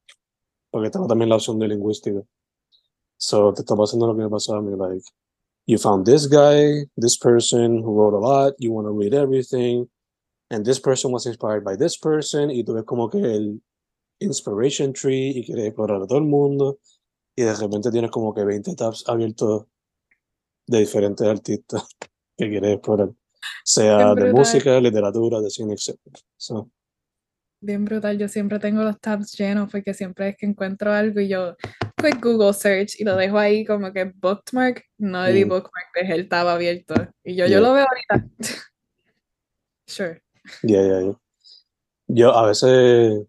porque estaba también la opción de lingüística. So, te está pasando lo que me pasó a mí, like, you found this guy, this person who wrote a lot, you want to read everything, and this person was inspired by this person, y tú ves como que el inspiration tree y quieres explorar a todo el mundo, y de repente tienes como que 20 tabs abiertos de diferentes artistas que quieres explorar, sea de música, literatura, de cine, etc. So, Bien brutal, yo siempre tengo los tabs llenos porque siempre es que encuentro algo y yo quick Google search y lo dejo ahí como que bookmark, no le di Mm. bookmark, dejé el tab abierto y yo, Yeah. yo lo veo ahorita. Sure. yeah, yeah, yeah. Yo a veces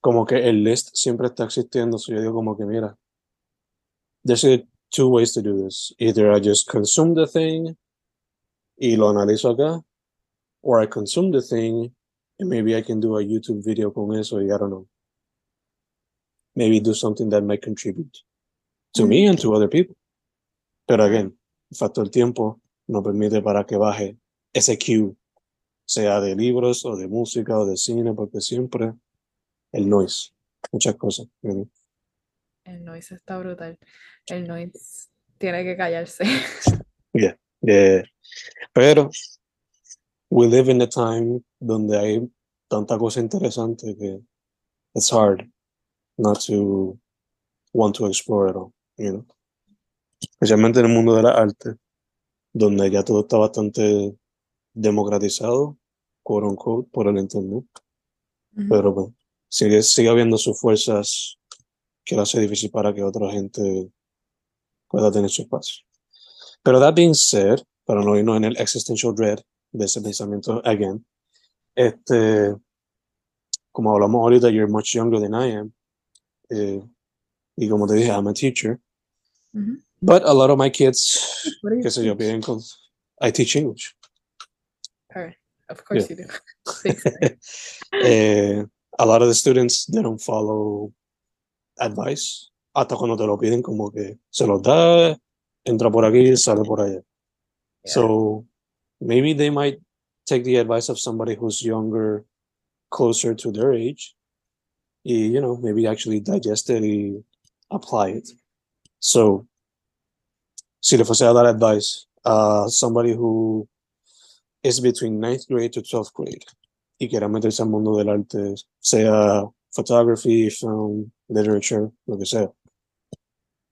como que el list siempre está existiendo, so yo digo como que mira, there's two ways to do this. Either I just consume the thing y lo analizo acá, or I consume the thing and maybe I can do a YouTube video con eso y I don't know. Maybe do something that might contribute to me and to other people. Pero again, el factor tiempo no permite para que baje ese queue, sea de libros o de música o de cine, porque siempre el noise, muchas cosas. El noise está brutal. El noise tiene que callarse. Eh, pero we live in a time donde hay tanta cosa interesante que it's hard not to want to explore it all, you know. Especialmente en el mundo de la arte, donde ya todo está bastante democratizado, quote unquote, por el internet. Ujú. pero pues, sigue, sigue habiendo sus fuerzas que lo hace difícil para que otra gente pueda tener su espacio. Pero that being said, para no irnos en el existential dread de ese pensamiento again, este, como hablamos ahorita, you're much younger than I am, eh, y como te dije, I'm a teacher, but a lot of my kids, qué sé yo, piden con, I teach English. Her. Of course you do. Eh, a lot of the students they don't follow advice. Hasta cuando te lo piden como que se los da entra por aquí sale por allá. Yeah. so maybe they might take the advice of somebody who's younger closer to their age you know maybe actually digest it apply it so si le fuese a dar advice somebody who is between ninth grade to 12th grade y quiera meterse al mundo del arte, sea photography, film, literature, lo que sea,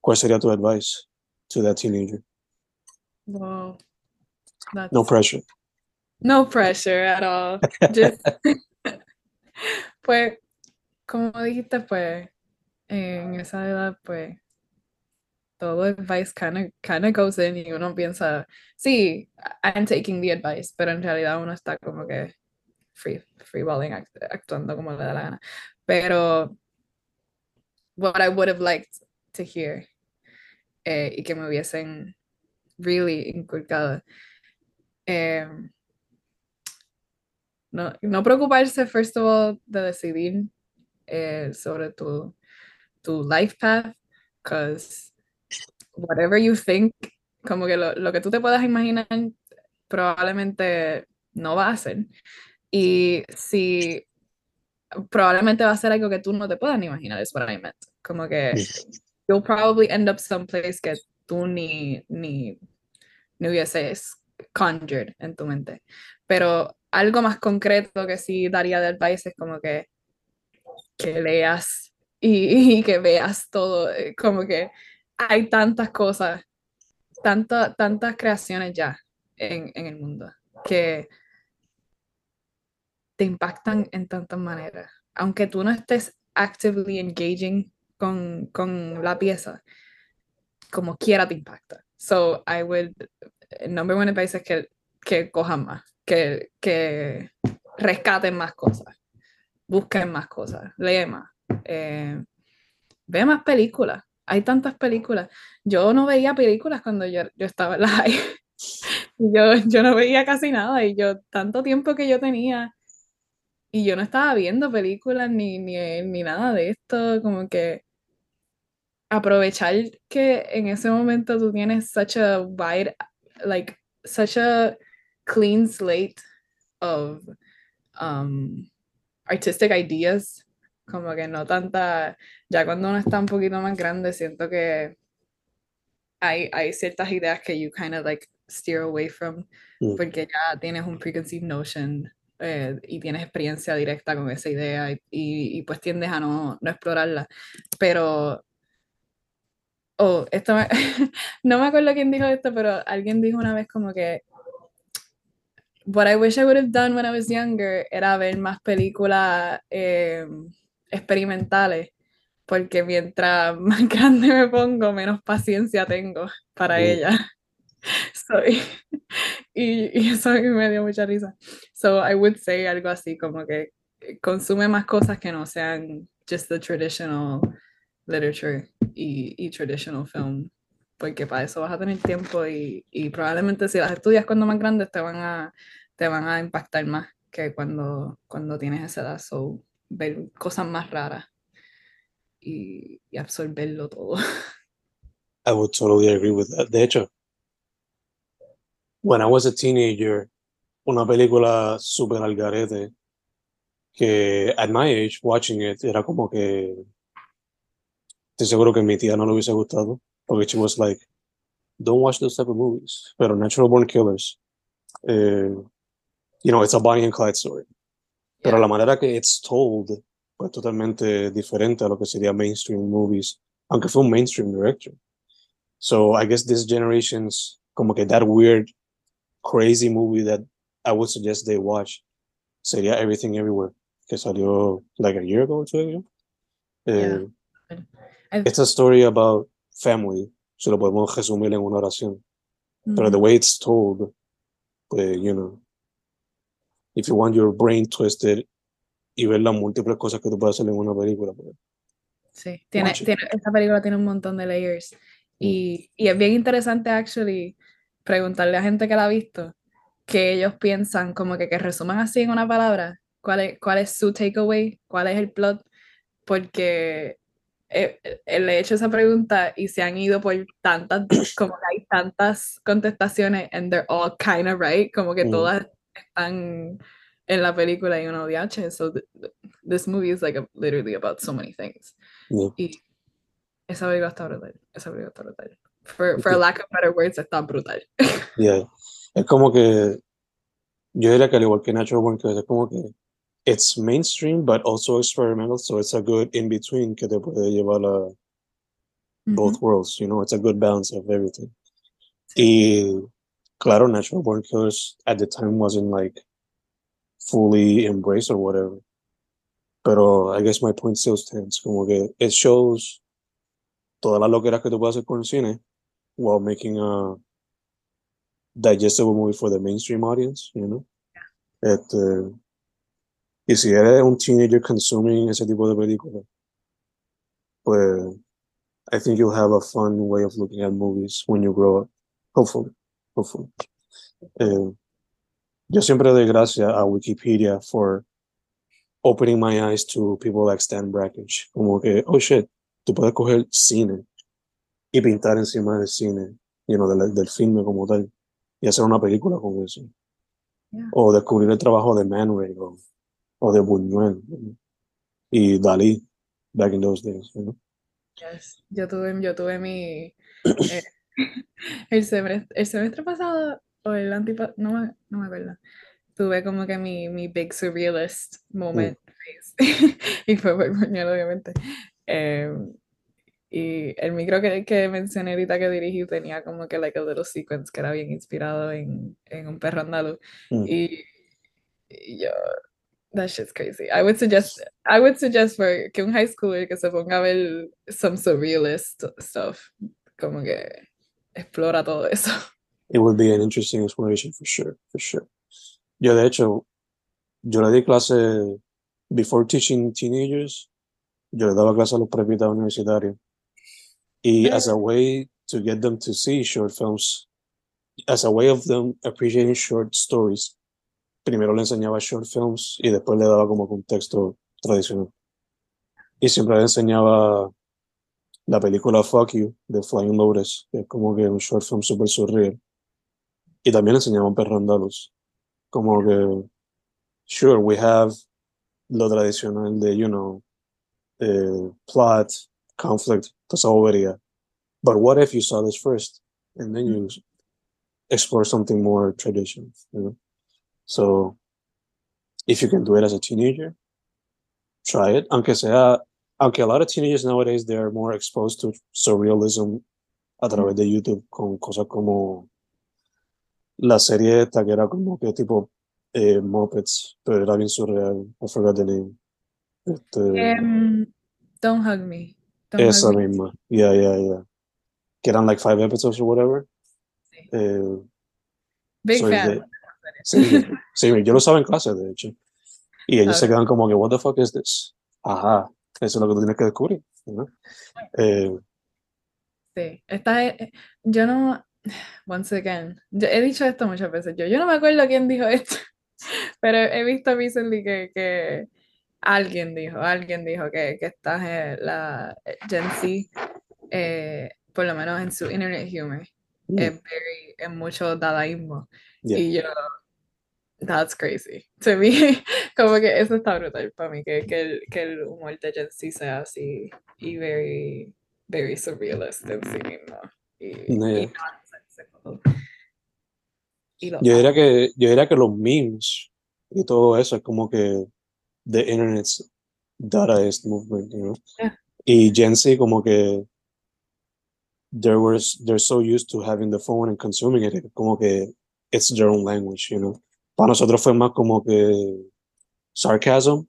¿cuál sería tu advice to that teenager? Wow. That's No pressure. no pressure at all. Just pues, como dijiste, pues, en esa edad, pues, todo advice kind of, kind of goes in y uno piensa, sí, I'm taking the advice, pero en realidad uno está como que free, freeballing, act- actuando como le da la gana. Pero what I would have liked to hear eh, y que me hubiesen really inculcado. Em, no, no preocuparse, first of all, de decidir eh, sobre tu, tu life path, because whatever you think, como que lo, lo que tú te puedas imaginar, probablemente no va a ser. Y si probablemente va a ser algo que tú no te puedas ni imaginar, es what I meant. Como que you'll probably end up someplace que tú ni, ni, ni hubieses conjured en tu mente. Pero algo más concreto que sí daría de advice es como que, que leas y, y que veas todo, eh, como que hay tantas cosas, tanta- tantas creaciones ya en, en el mundo que te impactan en tantas maneras. Aunque tú no estés actively engaging con, con la pieza, como quiera te impacta. So I would, number one advice es que, que cojan más, que, que rescaten más cosas, busquen más cosas, leen más, eh, ve más películas. Hay tantas películas. Yo no veía películas cuando yo, yo estaba en la yo, yo no veía casi nada y yo, tanto tiempo que yo tenía y yo no estaba viendo películas ni, ni, ni nada de esto, como que aprovechar que en ese momento tú tienes such a wide, like, such a clean slate of um, artistic ideas, como que no tanta, ya cuando uno está un poquito más grande, siento que hay, hay ciertas ideas que you kind of like steer away from, Mm. porque ya tienes un preconceived notion eh, y tienes experiencia directa con esa idea y, y, y pues tiendes a no, no explorarla. Pero, oh, esto me- no me acuerdo quién dijo esto, pero alguien dijo una vez como que what I wish I would have done when I was younger era ver más películas eh, experimentales, porque mientras más grande me pongo, menos paciencia tengo para Mm. ella. Soy, y, y eso me dio mucha risa. So I would say algo así como que consume más cosas que no sean just the traditional literature y, y traditional film, porque para eso vas a tener tiempo y, y probablemente si las estudias cuando más grandes te van a, te van a impactar más que cuando, cuando tienes esa edad. So, ver cosas más raras y, y absorberlo todo. I would totally agree with that. De hecho, when I was a teenager, una película super al garete que at my age, watching it, era como que estoy seguro que a mi tía no le hubiese gustado porque she was like, don't watch those type of movies. Pero Natural Born Killers, eh, you know, it's a Bonnie and Clyde story. Pero la manera que it's told, pues totalmente diferente a lo que sería mainstream movies, aunque fue un mainstream director. So I guess this generation's como que that weird, crazy movie that I would suggest they watch sería Everything Everywhere, que salió like a year ago or two ago. Eh, I- it's a story about family, se lo podemos resumir en una oración. Pero the way it's told, pues, you know, if you want your brain twisted y ver las múltiples cosas que tú puedes hacer en una película, pues, Sí, tiene, tiene, esta película tiene un montón de layers. Y, y es bien interesante, actually, preguntarle a gente que la ha visto que ellos piensan como que, que resuman así en una palabra, cuál es, cuál es su takeaway, cuál es el plot, porque eh, eh, le he hecho esa pregunta y se han ido por tantas, como que hay tantas contestaciones and they're all kind of right, como que Mm. todas están en la película y uno de so th- th- this movie is like a- literally about so many things. yeah. Y esa película está brutal. Esa película está brutal. For, for lack of better words, está brutal. Yeah. Es como que yo diría que al igual que Natural Born Killers, es como que it's mainstream but also experimental, so it's a good in between que te puede llevar a both mm-hmm. worlds, you know, it's a good balance of everything. Y claro, Natural Born Killers at the time wasn't like fully embraced or whatever. Pero I guess my point still stands, como que it shows todas las loqueras que tú puedes hacer con el cine while making a digestible movie for the mainstream audience, you know. yeah. Este, y si eres un teenager consuming ese tipo de películas, pues I think you'll have a fun way of looking at movies when you grow up. Hopefully, hopefully. Eh, yo siempre doy gracias a Wikipedia for opening my eyes to people like Stan Brakhage. Como que, oh shit, tú puedes coger cine y pintar encima del cine, you know, del, del filme como tal, y hacer una película con eso. Yeah. O descubrir el trabajo de Man Ray o, o de Buñuel y Dalí back in those days. You know? Yes. Yo tuve, yo tuve mi. eh, el, semestre, el semestre pasado, o el antipasado, no, me- no me acuerdo. Tuve como que mi, mi big surrealist moment. phase. y fue por Buñuel, obviamente. Eh, y el micro que, que mencioné ahorita que dirigí tenía como que like a little sequence que era bien inspirado en, en un perro andaluz. Mm. Y, y yo That shit's crazy. I would suggest I would suggest for que un high schooler que se ponga a ver some surrealist stuff. Como que explora todo eso. It would be an interesting exploration for sure, for sure. Yo, de hecho, yo le di clase before teaching teenagers. Yo le daba clase a los prepitas universitarios. Y as a way to get them to see short films, as a way of them appreciating short stories, primero le enseñaba short films y después le daba como contexto tradicional. Y siempre le enseñaba la película Fuck You de Flying Lotus, que es como que un short film super surreal. Y también le enseñaban Perrandalos. Como que, sure, we have lo tradicional de, you know, eh, plot, conflict, toda esa bobería. But what if you saw this first and then you explore something more traditional, you know? So, if you can do it as a teenager, try it. Aunque sea, aunque a lot of teenagers nowadays they're more exposed to surrealism a través de YouTube con cosas como la serie esta que era como que tipo eh, Muppets, pero era bien surreal. I forgot the name. Este, Um, don't hug me. Don't esa hug me. misma. Yeah, yeah, yeah. Que eran like five episodes or whatever. Sí. Eh, Big fan. Sí, sí, yo lo sabía en clase, de hecho. Y ellos se quedan como que, what the fuck is this? Ajá, eso es lo que tú tienes que descubrir. ¿no? Eh, Sí, esta es- eh, yo no, once again, yo he dicho esto muchas veces, yo, yo no me acuerdo quién dijo esto, pero he visto recently que, que alguien dijo, alguien dijo que, que esta gen- la eh, Gen Z, eh, por lo menos en su internet humor, mm, es very, es mucho dadaísmo, yeah. y yo, that's crazy, to me, como que eso está brutal para mí, que, que, el, que el humor de Gen Z sea así, y very, very surrealist en sí mismo. Y, No, y nonsensical. Y lo Yo diría que, yo diría que los memes y todo eso es como que the internet's dataist movement, you know? Yeah. Y Gen Z como que there was, they're so used to having the phone and consuming it, como que it's their own language, you know? Para nosotros fue más como que sarcasm,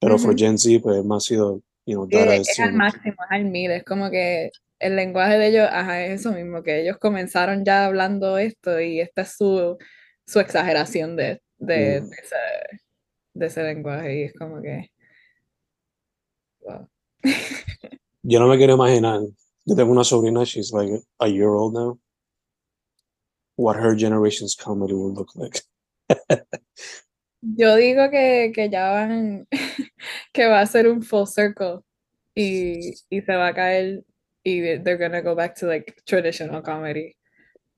pero for Ujú. Gen Z pues más sido, you know, Sí, es, al máximo, es al mil, es como que el lenguaje de ellos, ajá, es eso mismo, que ellos comenzaron ya hablando esto y esta es su, su exageración de, de, Mm. de ese, de ese lenguaje y es como que, wow. Yo no me quiero imaginar. Yo tengo una sobrina, she's like a year old now. What her generation's comedy will look like. Yo digo que, que ya van, que va a ser un full circle y, y se va a caer y they're gonna go back to like traditional comedy.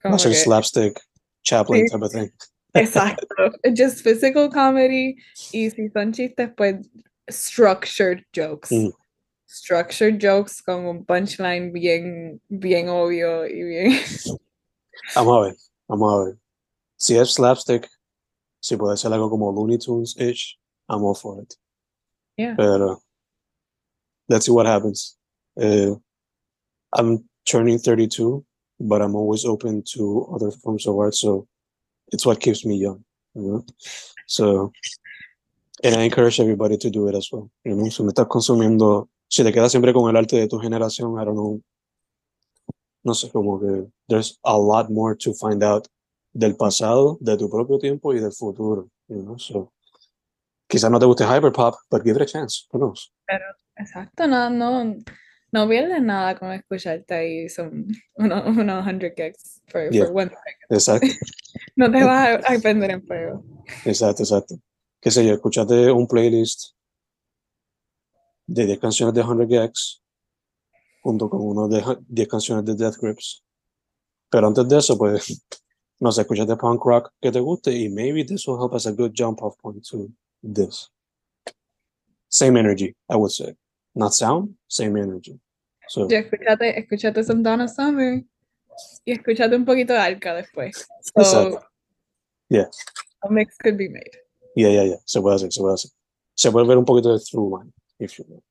Como ser que, slapstick, Chaplin Sí. type of thing. exacto, just physical comedy y si son chistes, pues structured jokes. Mm. Structured jokes con un punchline bien, bien obvio y bien... Vamos a ver, vamos a ver. Si es slapstick, si puede ser algo como Looney Tunes-ish, I'm all for it. Yeah. Pero, let's see what happens. Uh, I'm turning 32, but I'm always open to other forms of art, so it's what keeps me young, you know? So, and I encourage everybody to do it as well, you know? Si me estás consumiendo, si te quedas siempre con el arte de tu generación, I don't know, no sé, como que there's a lot more to find out del pasado, de tu propio tiempo y del futuro, know? So, quizás no te guste hyperpop, but give it a chance, who knows? Exacto, no, no, no pierdes nada con escucharte ahí son unos, unos 100 gigs for, Yeah. one Exacto. No te vas a, a prender en fuego. Exacto, exacto. Qué sé yo, escúchate un playlist de 10 canciones de 100 Gags junto con uno de hu- 10 canciones de Death Grips. Pero antes de eso, pues, no sé, escúchate punk rock que te guste y maybe this will help as a good jump off point to this. Same energy, I would say. Not sound, same energy. So, Yo escúchate, escúchate some Donna Summer y escúchate un poquito de Arca después. So. Yeah. a mix could be made. Yeah, yeah, yeah. Se puede hacer, se puede hacer. Se puede ver un poquito de through line, if you will.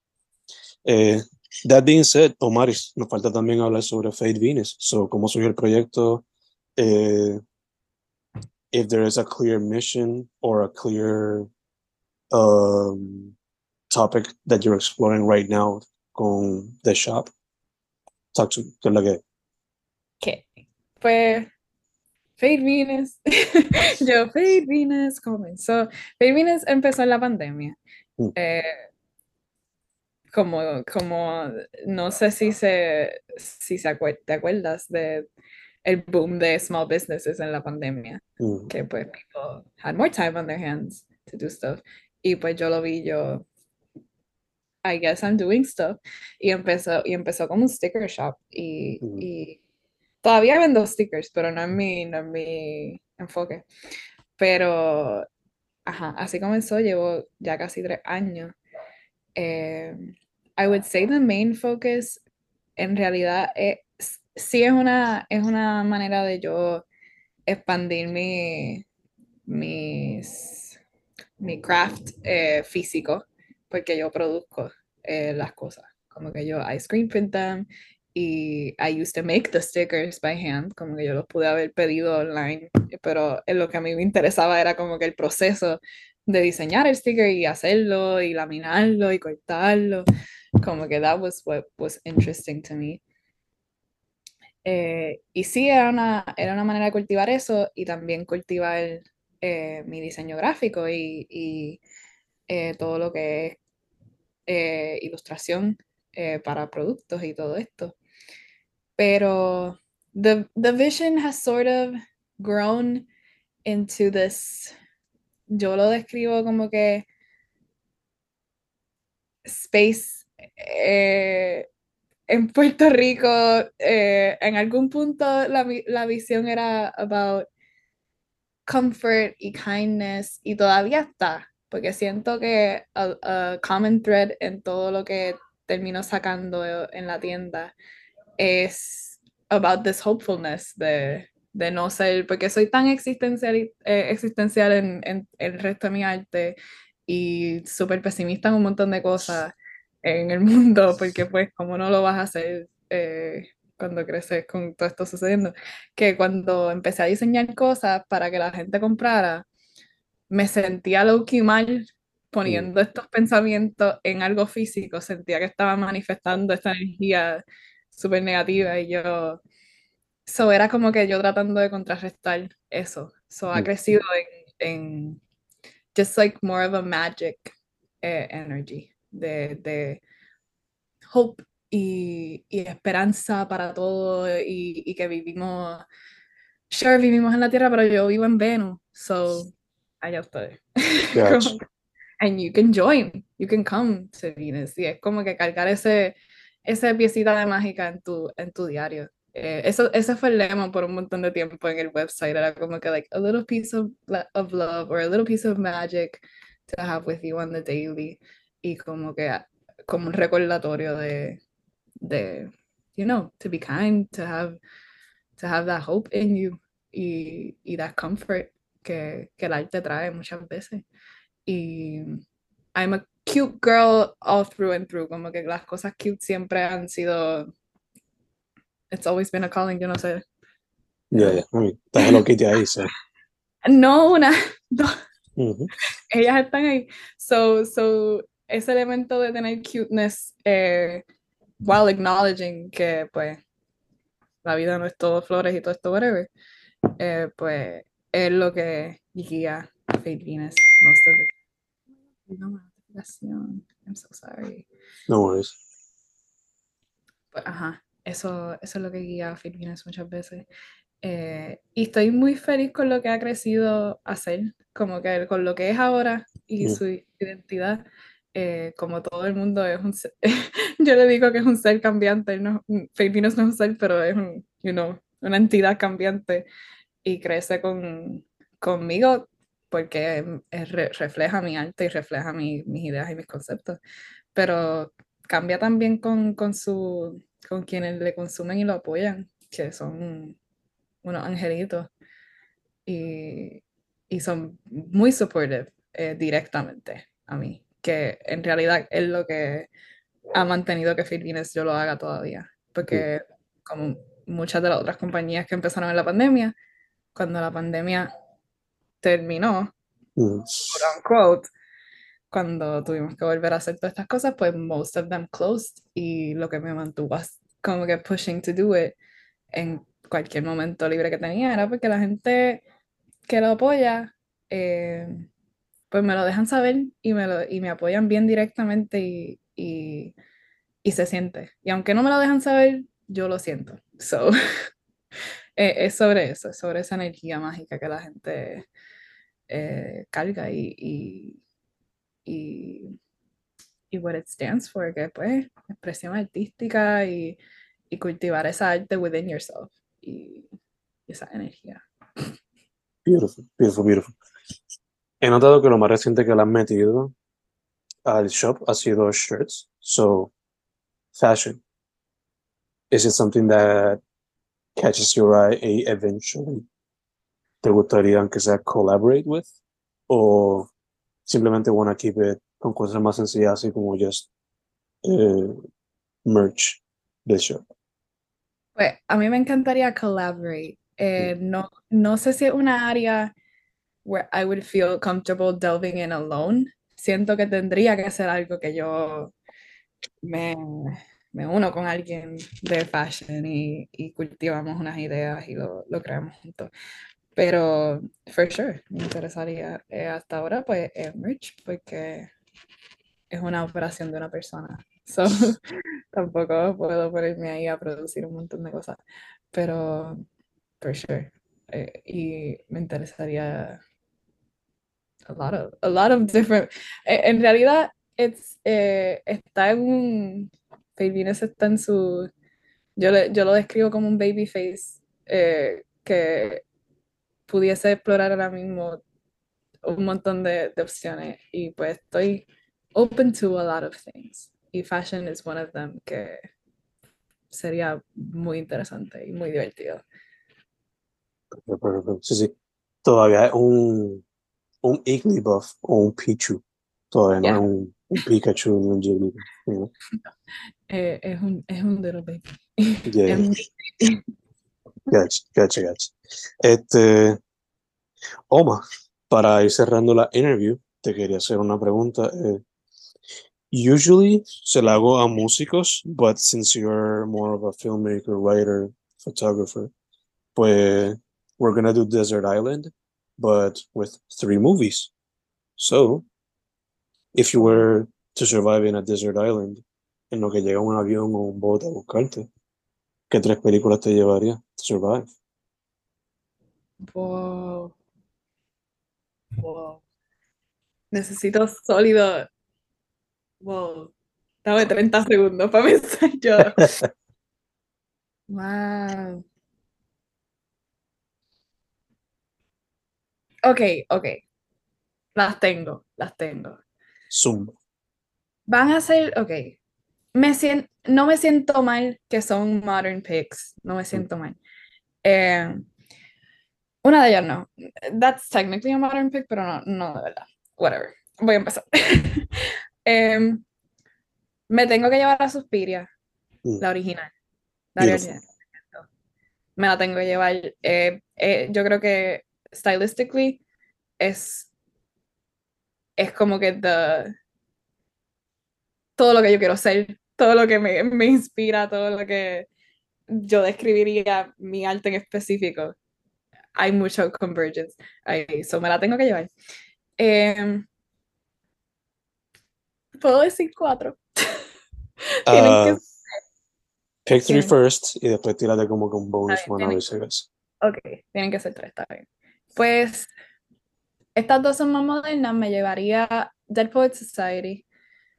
Eh, that being said, Omaris, nos falta también hablar sobre Fate Venus. So, cómo surgió el proyecto, eh, if there is a clear mission or a clear um, topic that you're exploring right now con The Shop. Talk to me. ¿Qué es lo que? Pues Fade Venus, yo Fade Venus comenzó, Fade Venus empezó en la pandemia. Mm. Eh, como, como, no sé si se, si se acuer- te acuerdas de el boom de small businesses en la pandemia, Mm, que pues people had more time on their hands to do stuff. Y pues yo lo vi, yo, I guess I'm doing stuff. Y empezó, y empezó como un sticker shop. Y, Mm. y todavía vendo stickers, pero no es mi, no es mi enfoque. Pero, ajá, así comenzó, llevo ya casi tres años. Eh, I would say the main focus en realidad es, sí es una, es una manera de yo expandir mi, mis, mi craft eh, físico, porque yo produzco eh, las cosas, como que yo I screen print them y I used to make the stickers by hand, como que yo los pude haber pedido online, pero en lo que a mí me interesaba era como que el proceso de diseñar el sticker y hacerlo y laminarlo y cortarlo, como que that was what was interesting to me. Eh, y sí, era una, era una manera de cultivar eso y también cultivar eh, mi diseño gráfico y, y, eh, todo lo que es ilustración para productos y todo esto. Pero the, the vision has sort of grown into this, yo lo describo como que space en Puerto Rico, eh, en algún punto la, la visión era about comfort y kindness y todavía está, porque siento que a, a common thread en todo lo que termino sacando en la tienda es about this hopefulness de, de no ser, porque soy tan existencial, eh, existencial en, en el resto de mi arte y súper pesimista en un montón de cosas en el mundo, porque pues como no lo vas a hacer eh, cuando creces con todo esto sucediendo, que cuando empecé a diseñar cosas para que la gente comprara, me sentía low key mal poniendo estos pensamientos en algo físico, sentía que estaba manifestando esta energía súper negativa y yo, so era como que yo tratando de contrarrestar eso, so ha Mm. crecido en, en just like more of a magic eh, energy de, de hope y, y esperanza para todo y, y que vivimos, sure, vivimos en la Tierra, pero yo vivo en Venus, so allá ustedes. Gotcha. And you can join, you can come to Venus. Y es como que cargar ese, esa piecita de mágica en tu, en tu diario. Eh, eso, ese fue el lema por un montón de tiempo en el website. Era como que, like, a little piece of love or a little piece of magic to have with you on the daily. Y como que, como un recordatorio de, de, you know, to be kind, to have, to have that hope in you y, y that comfort que, que el arte trae muchas veces. Y I'm a cute girl all through and through, como que las cosas cute siempre han sido, it's always been a calling, yo no sé. Yeah, yeah. Está Hello Kitty ahí, so. No una, dos, Ujú. ellas están ahí. So, so ese elemento de tener cuteness eh, while acknowledging que pues la vida no es todo flores y todo esto, whatever, eh, pues es lo que guía Fate Venus most of the No, notificación. I'm so sorry. No worries. Pues, ajá, eso, eso es lo que guía a Fate Venus muchas veces. Eh, y estoy muy feliz con lo que ha crecido a ser, como que con lo que es ahora y Mm. su identidad. Eh, como todo el mundo es un ser, yo le digo que es un ser cambiante, no, Venus no es un ser, pero es un, you know, una entidad cambiante y crece con, conmigo porque es re- refleja mi arte y refleja mi- mis ideas y mis conceptos, pero cambia también con, con, su, con quienes le consumen y lo apoyan, que son unos angelitos y, y son muy supportive eh, directamente a mí, que en realidad es lo que ha mantenido que Filipinas yo lo haga todavía, porque como muchas de las otras compañías que empezaron en la pandemia, cuando la pandemia terminó, Mm. quote cuando tuvimos que volver a hacer todas estas cosas, pues most of them closed y lo que me mantuvo como que pushing to do it en cualquier momento libre que tenía era porque la gente que lo apoya, eh, pues me lo dejan saber y me, lo, y me apoyan bien directamente y, y, se siente. Y aunque no me lo dejan saber, yo lo siento. So, es sobre eso, es sobre esa energía mágica que la gente eh, carga y, y, y, what it stands for, que pues expresión artística y, cultivar esa arte within yourself y esa energía. Beautiful, beautiful, beautiful. He notado que lo más reciente que le han metido al shop ha sido shirts. So, fashion. Is it something that catches your eye eventually? ¿Te gustaría aunque sea collaborate with? ¿O simplemente wanna keep it con cosas más sencillas así como just uh, merch del shop? Pues a mí me encantaría collaborate. Eh, no, no sé si es una área where I would feel comfortable delving in alone. Siento que tendría que ser algo que yo me, me uno con alguien de fashion y, y cultivamos unas ideas y lo, lo, creamos juntos. Pero, for sure, me interesaría. Eh, hasta ahora, pues, es merch, porque es una operación de una persona. So, tampoco puedo ponerme ahí a producir un montón de cosas. Pero, for sure. Eh, y me interesaría a lot of, a lot of different. Eh, en realidad, it's, eh, está en un. Venus está en su. Yo, le, yo lo describo como un baby face eh, que pudiese explorar ahora mismo un montón de, de opciones. Y pues estoy open to a lot of things. Y fashion is one of them que sería muy interesante y muy divertido. Sí, sí. Todavía es un, un Igglybuff o un Pichu. Todavía Yeah. no es un, un Pikachu ni un Jigglypuff. know? Eh, es, un, es un little baby. Yeah. Un- Gotcha, gotcha, gotcha. Este, Oma, para ir cerrando la interview, te quería hacer una pregunta. eh, usually se la hago a músicos, but since you're more of a filmmaker, writer, photographer, pues we're gonna do Desert Island, but with three movies. So, if you were to survive in a desert island, en lo que llega un avión o un bote a buscarte, ¿qué tres películas te llevaría to survive? Wow. Wow. Necesito sólido. Wow. Dame 30 segundos para pensar yo. Wow. Ok, ok. Las tengo, las tengo. Zoom. Van a ser, ok. Me no me siento mal que son modern picks. No me siento mal. Eh, una de ellas no. That's technically a modern pick, pero no, no de verdad. Whatever. Voy a empezar. Em, me tengo que llevar a Suspiria, Mm. la original. La original. Me la tengo que llevar. Eh, eh, yo creo que stylistically es, es como que the, todo lo que yo quiero ser, todo lo que me, me inspira, todo lo que yo describiría mi arte en específico. Hay mucho convergence ahí, eso me la tengo que llevar. Em, Puedo decir cuatro. Ah, que pick three tienen- first y después tírate como un bonus one a acaso. Ok, tienen que ser tres, está bien. Pues estas dos son más modernas, me llevaría Dead Poets Society.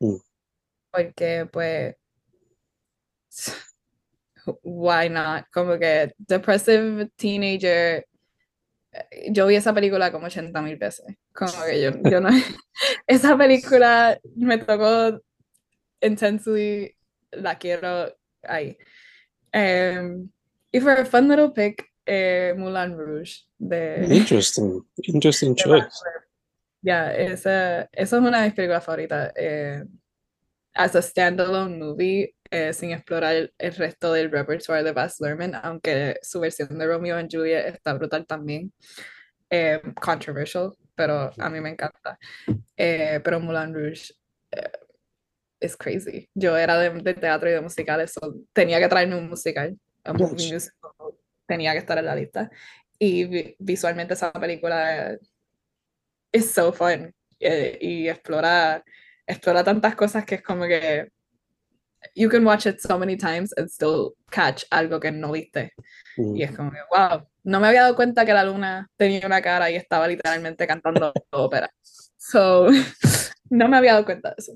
Mm. Porque, pues, why not? Como que Depressive Teenager. eh, Yo vi esa película como 80 mil veces. Como que yo, yo no. Esa película me tocó intensely. La quiero ahí. Em, y for a fun little pick, eh, Moulin Rouge de, Interesting, interesting de choice. Ya, esa, esa es una de mis películas favoritas. eh, as a standalone movie, eh, sin explorar el, el resto del repertoire de Baz Luhrmann, aunque su versión de Romeo and Juliet está brutal también. Eh, controversial, pero a mí me encanta. Eh, pero Moulin Rouge es crazy. Yo era de, de, teatro y de musicales, so tenía que traerme un musical, un musical, tenía que estar en la lista. Y vi, visualmente esa película es so fun eh, y explora, explora tantas cosas que es como que you can watch it so many times and still catch algo que no viste. Mm. Y es como que, wow, no me había dado cuenta que la luna tenía una cara y estaba literalmente cantando ópera. So, no me había dado cuenta de eso.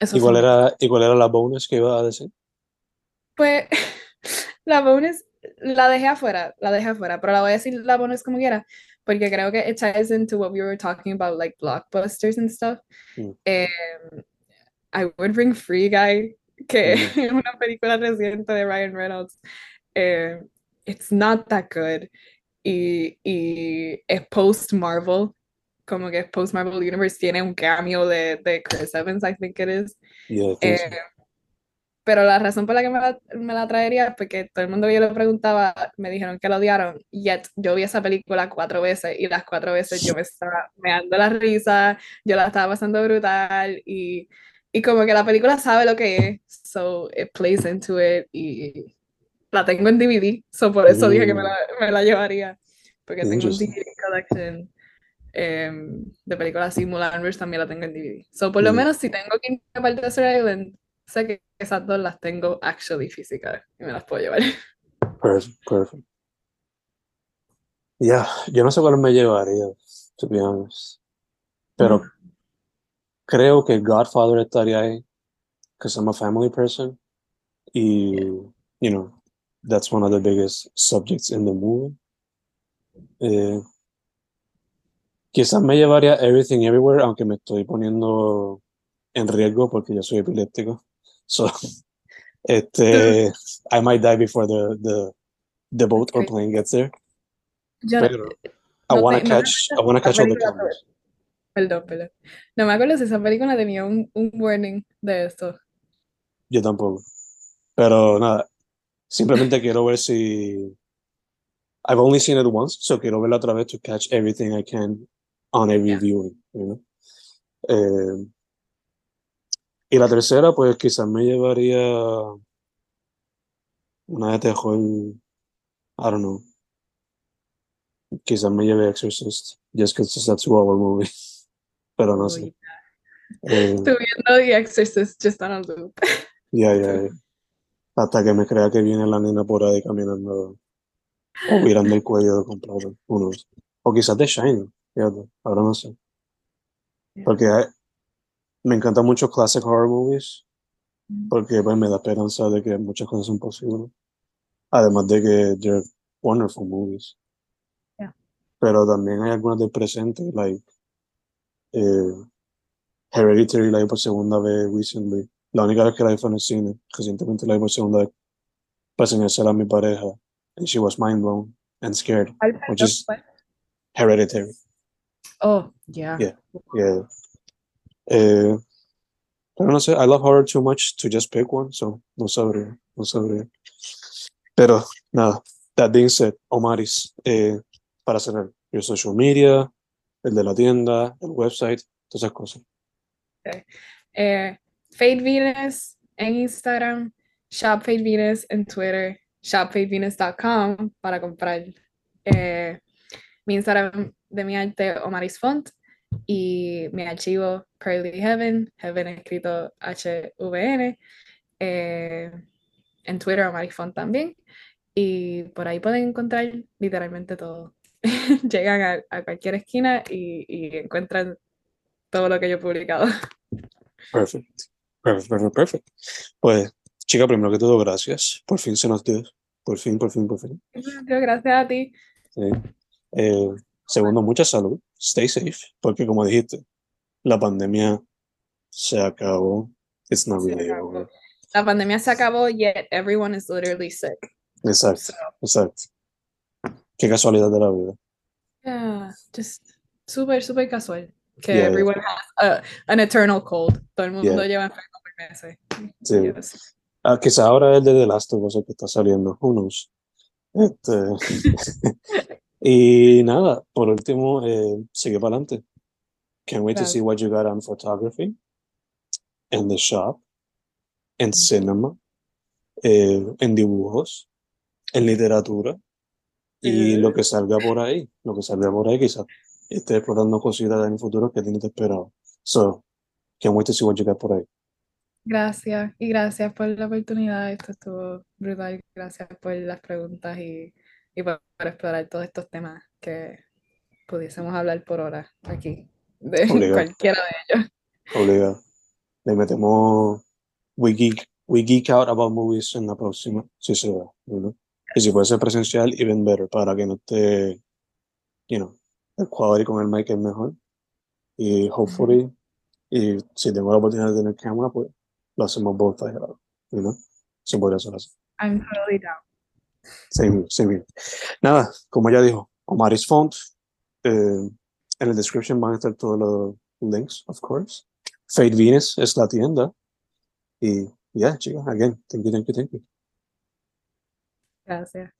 eso ¿Y, cuál era, ¿Y cuál era la bonus que iba a decir? Pues, la bonus la dejé afuera, la dejé afuera, pero la voy a decir la bonus como quiera, porque creo que it ties into what we were talking about, like blockbusters and stuff. Mm. Um, I would bring Free Guy, que mm. es una película reciente de Ryan Reynolds. Uh, it's not that good. Y, y es post-Marvel, como que es post-Marvel Universe, tiene un cameo de, de Chris Evans, I think it is. Yeah, pero la razón por la que me la, me la, traería es porque todo el mundo que yo le preguntaba me dijeron que la odiaron. Yet yo vi esa película cuatro veces y las cuatro veces yo me estaba meando la risa, yo la estaba pasando brutal y, y como que la película sabe lo que es, so it plays into it y la tengo en DVD, so por eso dije que me la, me la llevaría, porque tengo un DVD collection um, de películas así, Mulan Rouge también la tengo en DVD. So por lo menos si tengo que ir a Desert Island, sé que esas dos las tengo actually físicas y me las puedo llevar. Perfect, perfect. Ya, yeah, yo no sé cuál me llevaría, to be honest. Pero mm. creo que Godfather estaría ahí, because I'm a family person. Y, you know, that's one of the biggest subjects in the movie. Eh, quizás me llevaría Everything Everywhere, aunque me estoy poniendo en riesgo porque yo soy epiléptico. So, este, I might die before the, the, the boat or plane gets there. Yo Pero, I no want to catch, I want to catch all the cameras. Perdón, perdón. No me acuerdo si esa película tenía un, un warning de esto. Yo tampoco. Pero nada, simplemente quiero ver si. I've only seen it once, so quiero verla otra vez to catch everything I can on every yeah. viewing, you know. Eh, y la tercera, pues quizás me llevaría una de terror, I don't know. Quizás me lleve Exorcist, just because it's a two-hour movie. Pero no sé. Eh, Estoy viendo The Exorcist just on a loop. Ya, ya, ya. Hasta que me crea que viene la nena por ahí caminando o mirando el cuello de completo. Unos. O quizás The Shining, fíjate, ahora no sé. Porque me encantan mucho classic horror movies mm. porque pues, me da esperanza de que muchas cosas son posibles. Además de que they're wonderful movies. Pero también hay algunas del presente, like eh, Hereditary la vi por segunda vez recently. La única vez que la vi fue en el cine. Recientemente la vi por segunda vez para enseñársela a mi pareja. And she was mind blown and scared. Which is Hereditary. Oh, yeah. Yeah. Yeah. Eh, pero no sé, I love horror too much to just pick one, so no sabría, no sabría. Pero nada, that being said, Omaris, eh, para cerrar, your social media, el de la tienda, el website, todas esas cosas. Eh, Fade Venus en Instagram, Shop Fade Venus en Twitter, shopfadevenus.com para comprar eh, mi Instagram de mi arte Omaris Font y mi archivo Pearly Heaven, Heaven escrito H-V-N, eh, en Twitter o Marifon también. Y por ahí pueden encontrar literalmente todo. Llegan a, cualquier esquina y, y, encuentran todo lo que yo he publicado. Perfecto, perfecto, perfecto. Pues, chica, primero que todo, gracias. Por fin se nos dio. Por fin, por fin, por fin. Gracias a ti. Sí. Eh, segundo, mucha salud. Stay safe, porque como dijiste, la pandemia se acabó. It's not really over. La pandemia se acabó, yet everyone is literally sick. Exacto, so. exacto. Qué casualidad de la vida. Yeah, just súper, súper casual. Que yeah, everyone yeah. has a, an eternal cold. Todo el mundo yeah. lleva enfermo por meses. Sí. Yes. Ah, quizá ahora es de The Last of Us que está saliendo. Who knows? Este, Y nada, por último, eh, sigue para adelante. Can't wait to see what you got on photography, in the shop, en cinema, eh, en dibujos, en literatura y lo que salga por ahí, lo que salga por ahí quizás esté explorando cositas en el futuro que tienes esperado. So, can't wait to see what you got por ahí. Gracias y gracias por la oportunidad. Esto estuvo brutal. Gracias por las preguntas y, y por explorar todos estos temas que pudiésemos hablar por horas aquí, de Obligado. cualquiera de ellos. Obligado. Le metemos we geek, we geek out about movies en la próxima, si se da? Y si puede ser presencial, even better, para que no esté, you know, el quality con el mic es mejor. Y hopefully, y si tengo la oportunidad de tener cámara, pues lo hacemos both you know? Se podría hacer así. I'm totally down. Same same here. Nada, como ya dijo, Omaris Font. eh, en la description van a estar todos los links, of course. Fate Venus es la tienda. Y yeah, chicos, again, thank you, thank you, thank you. Gracias.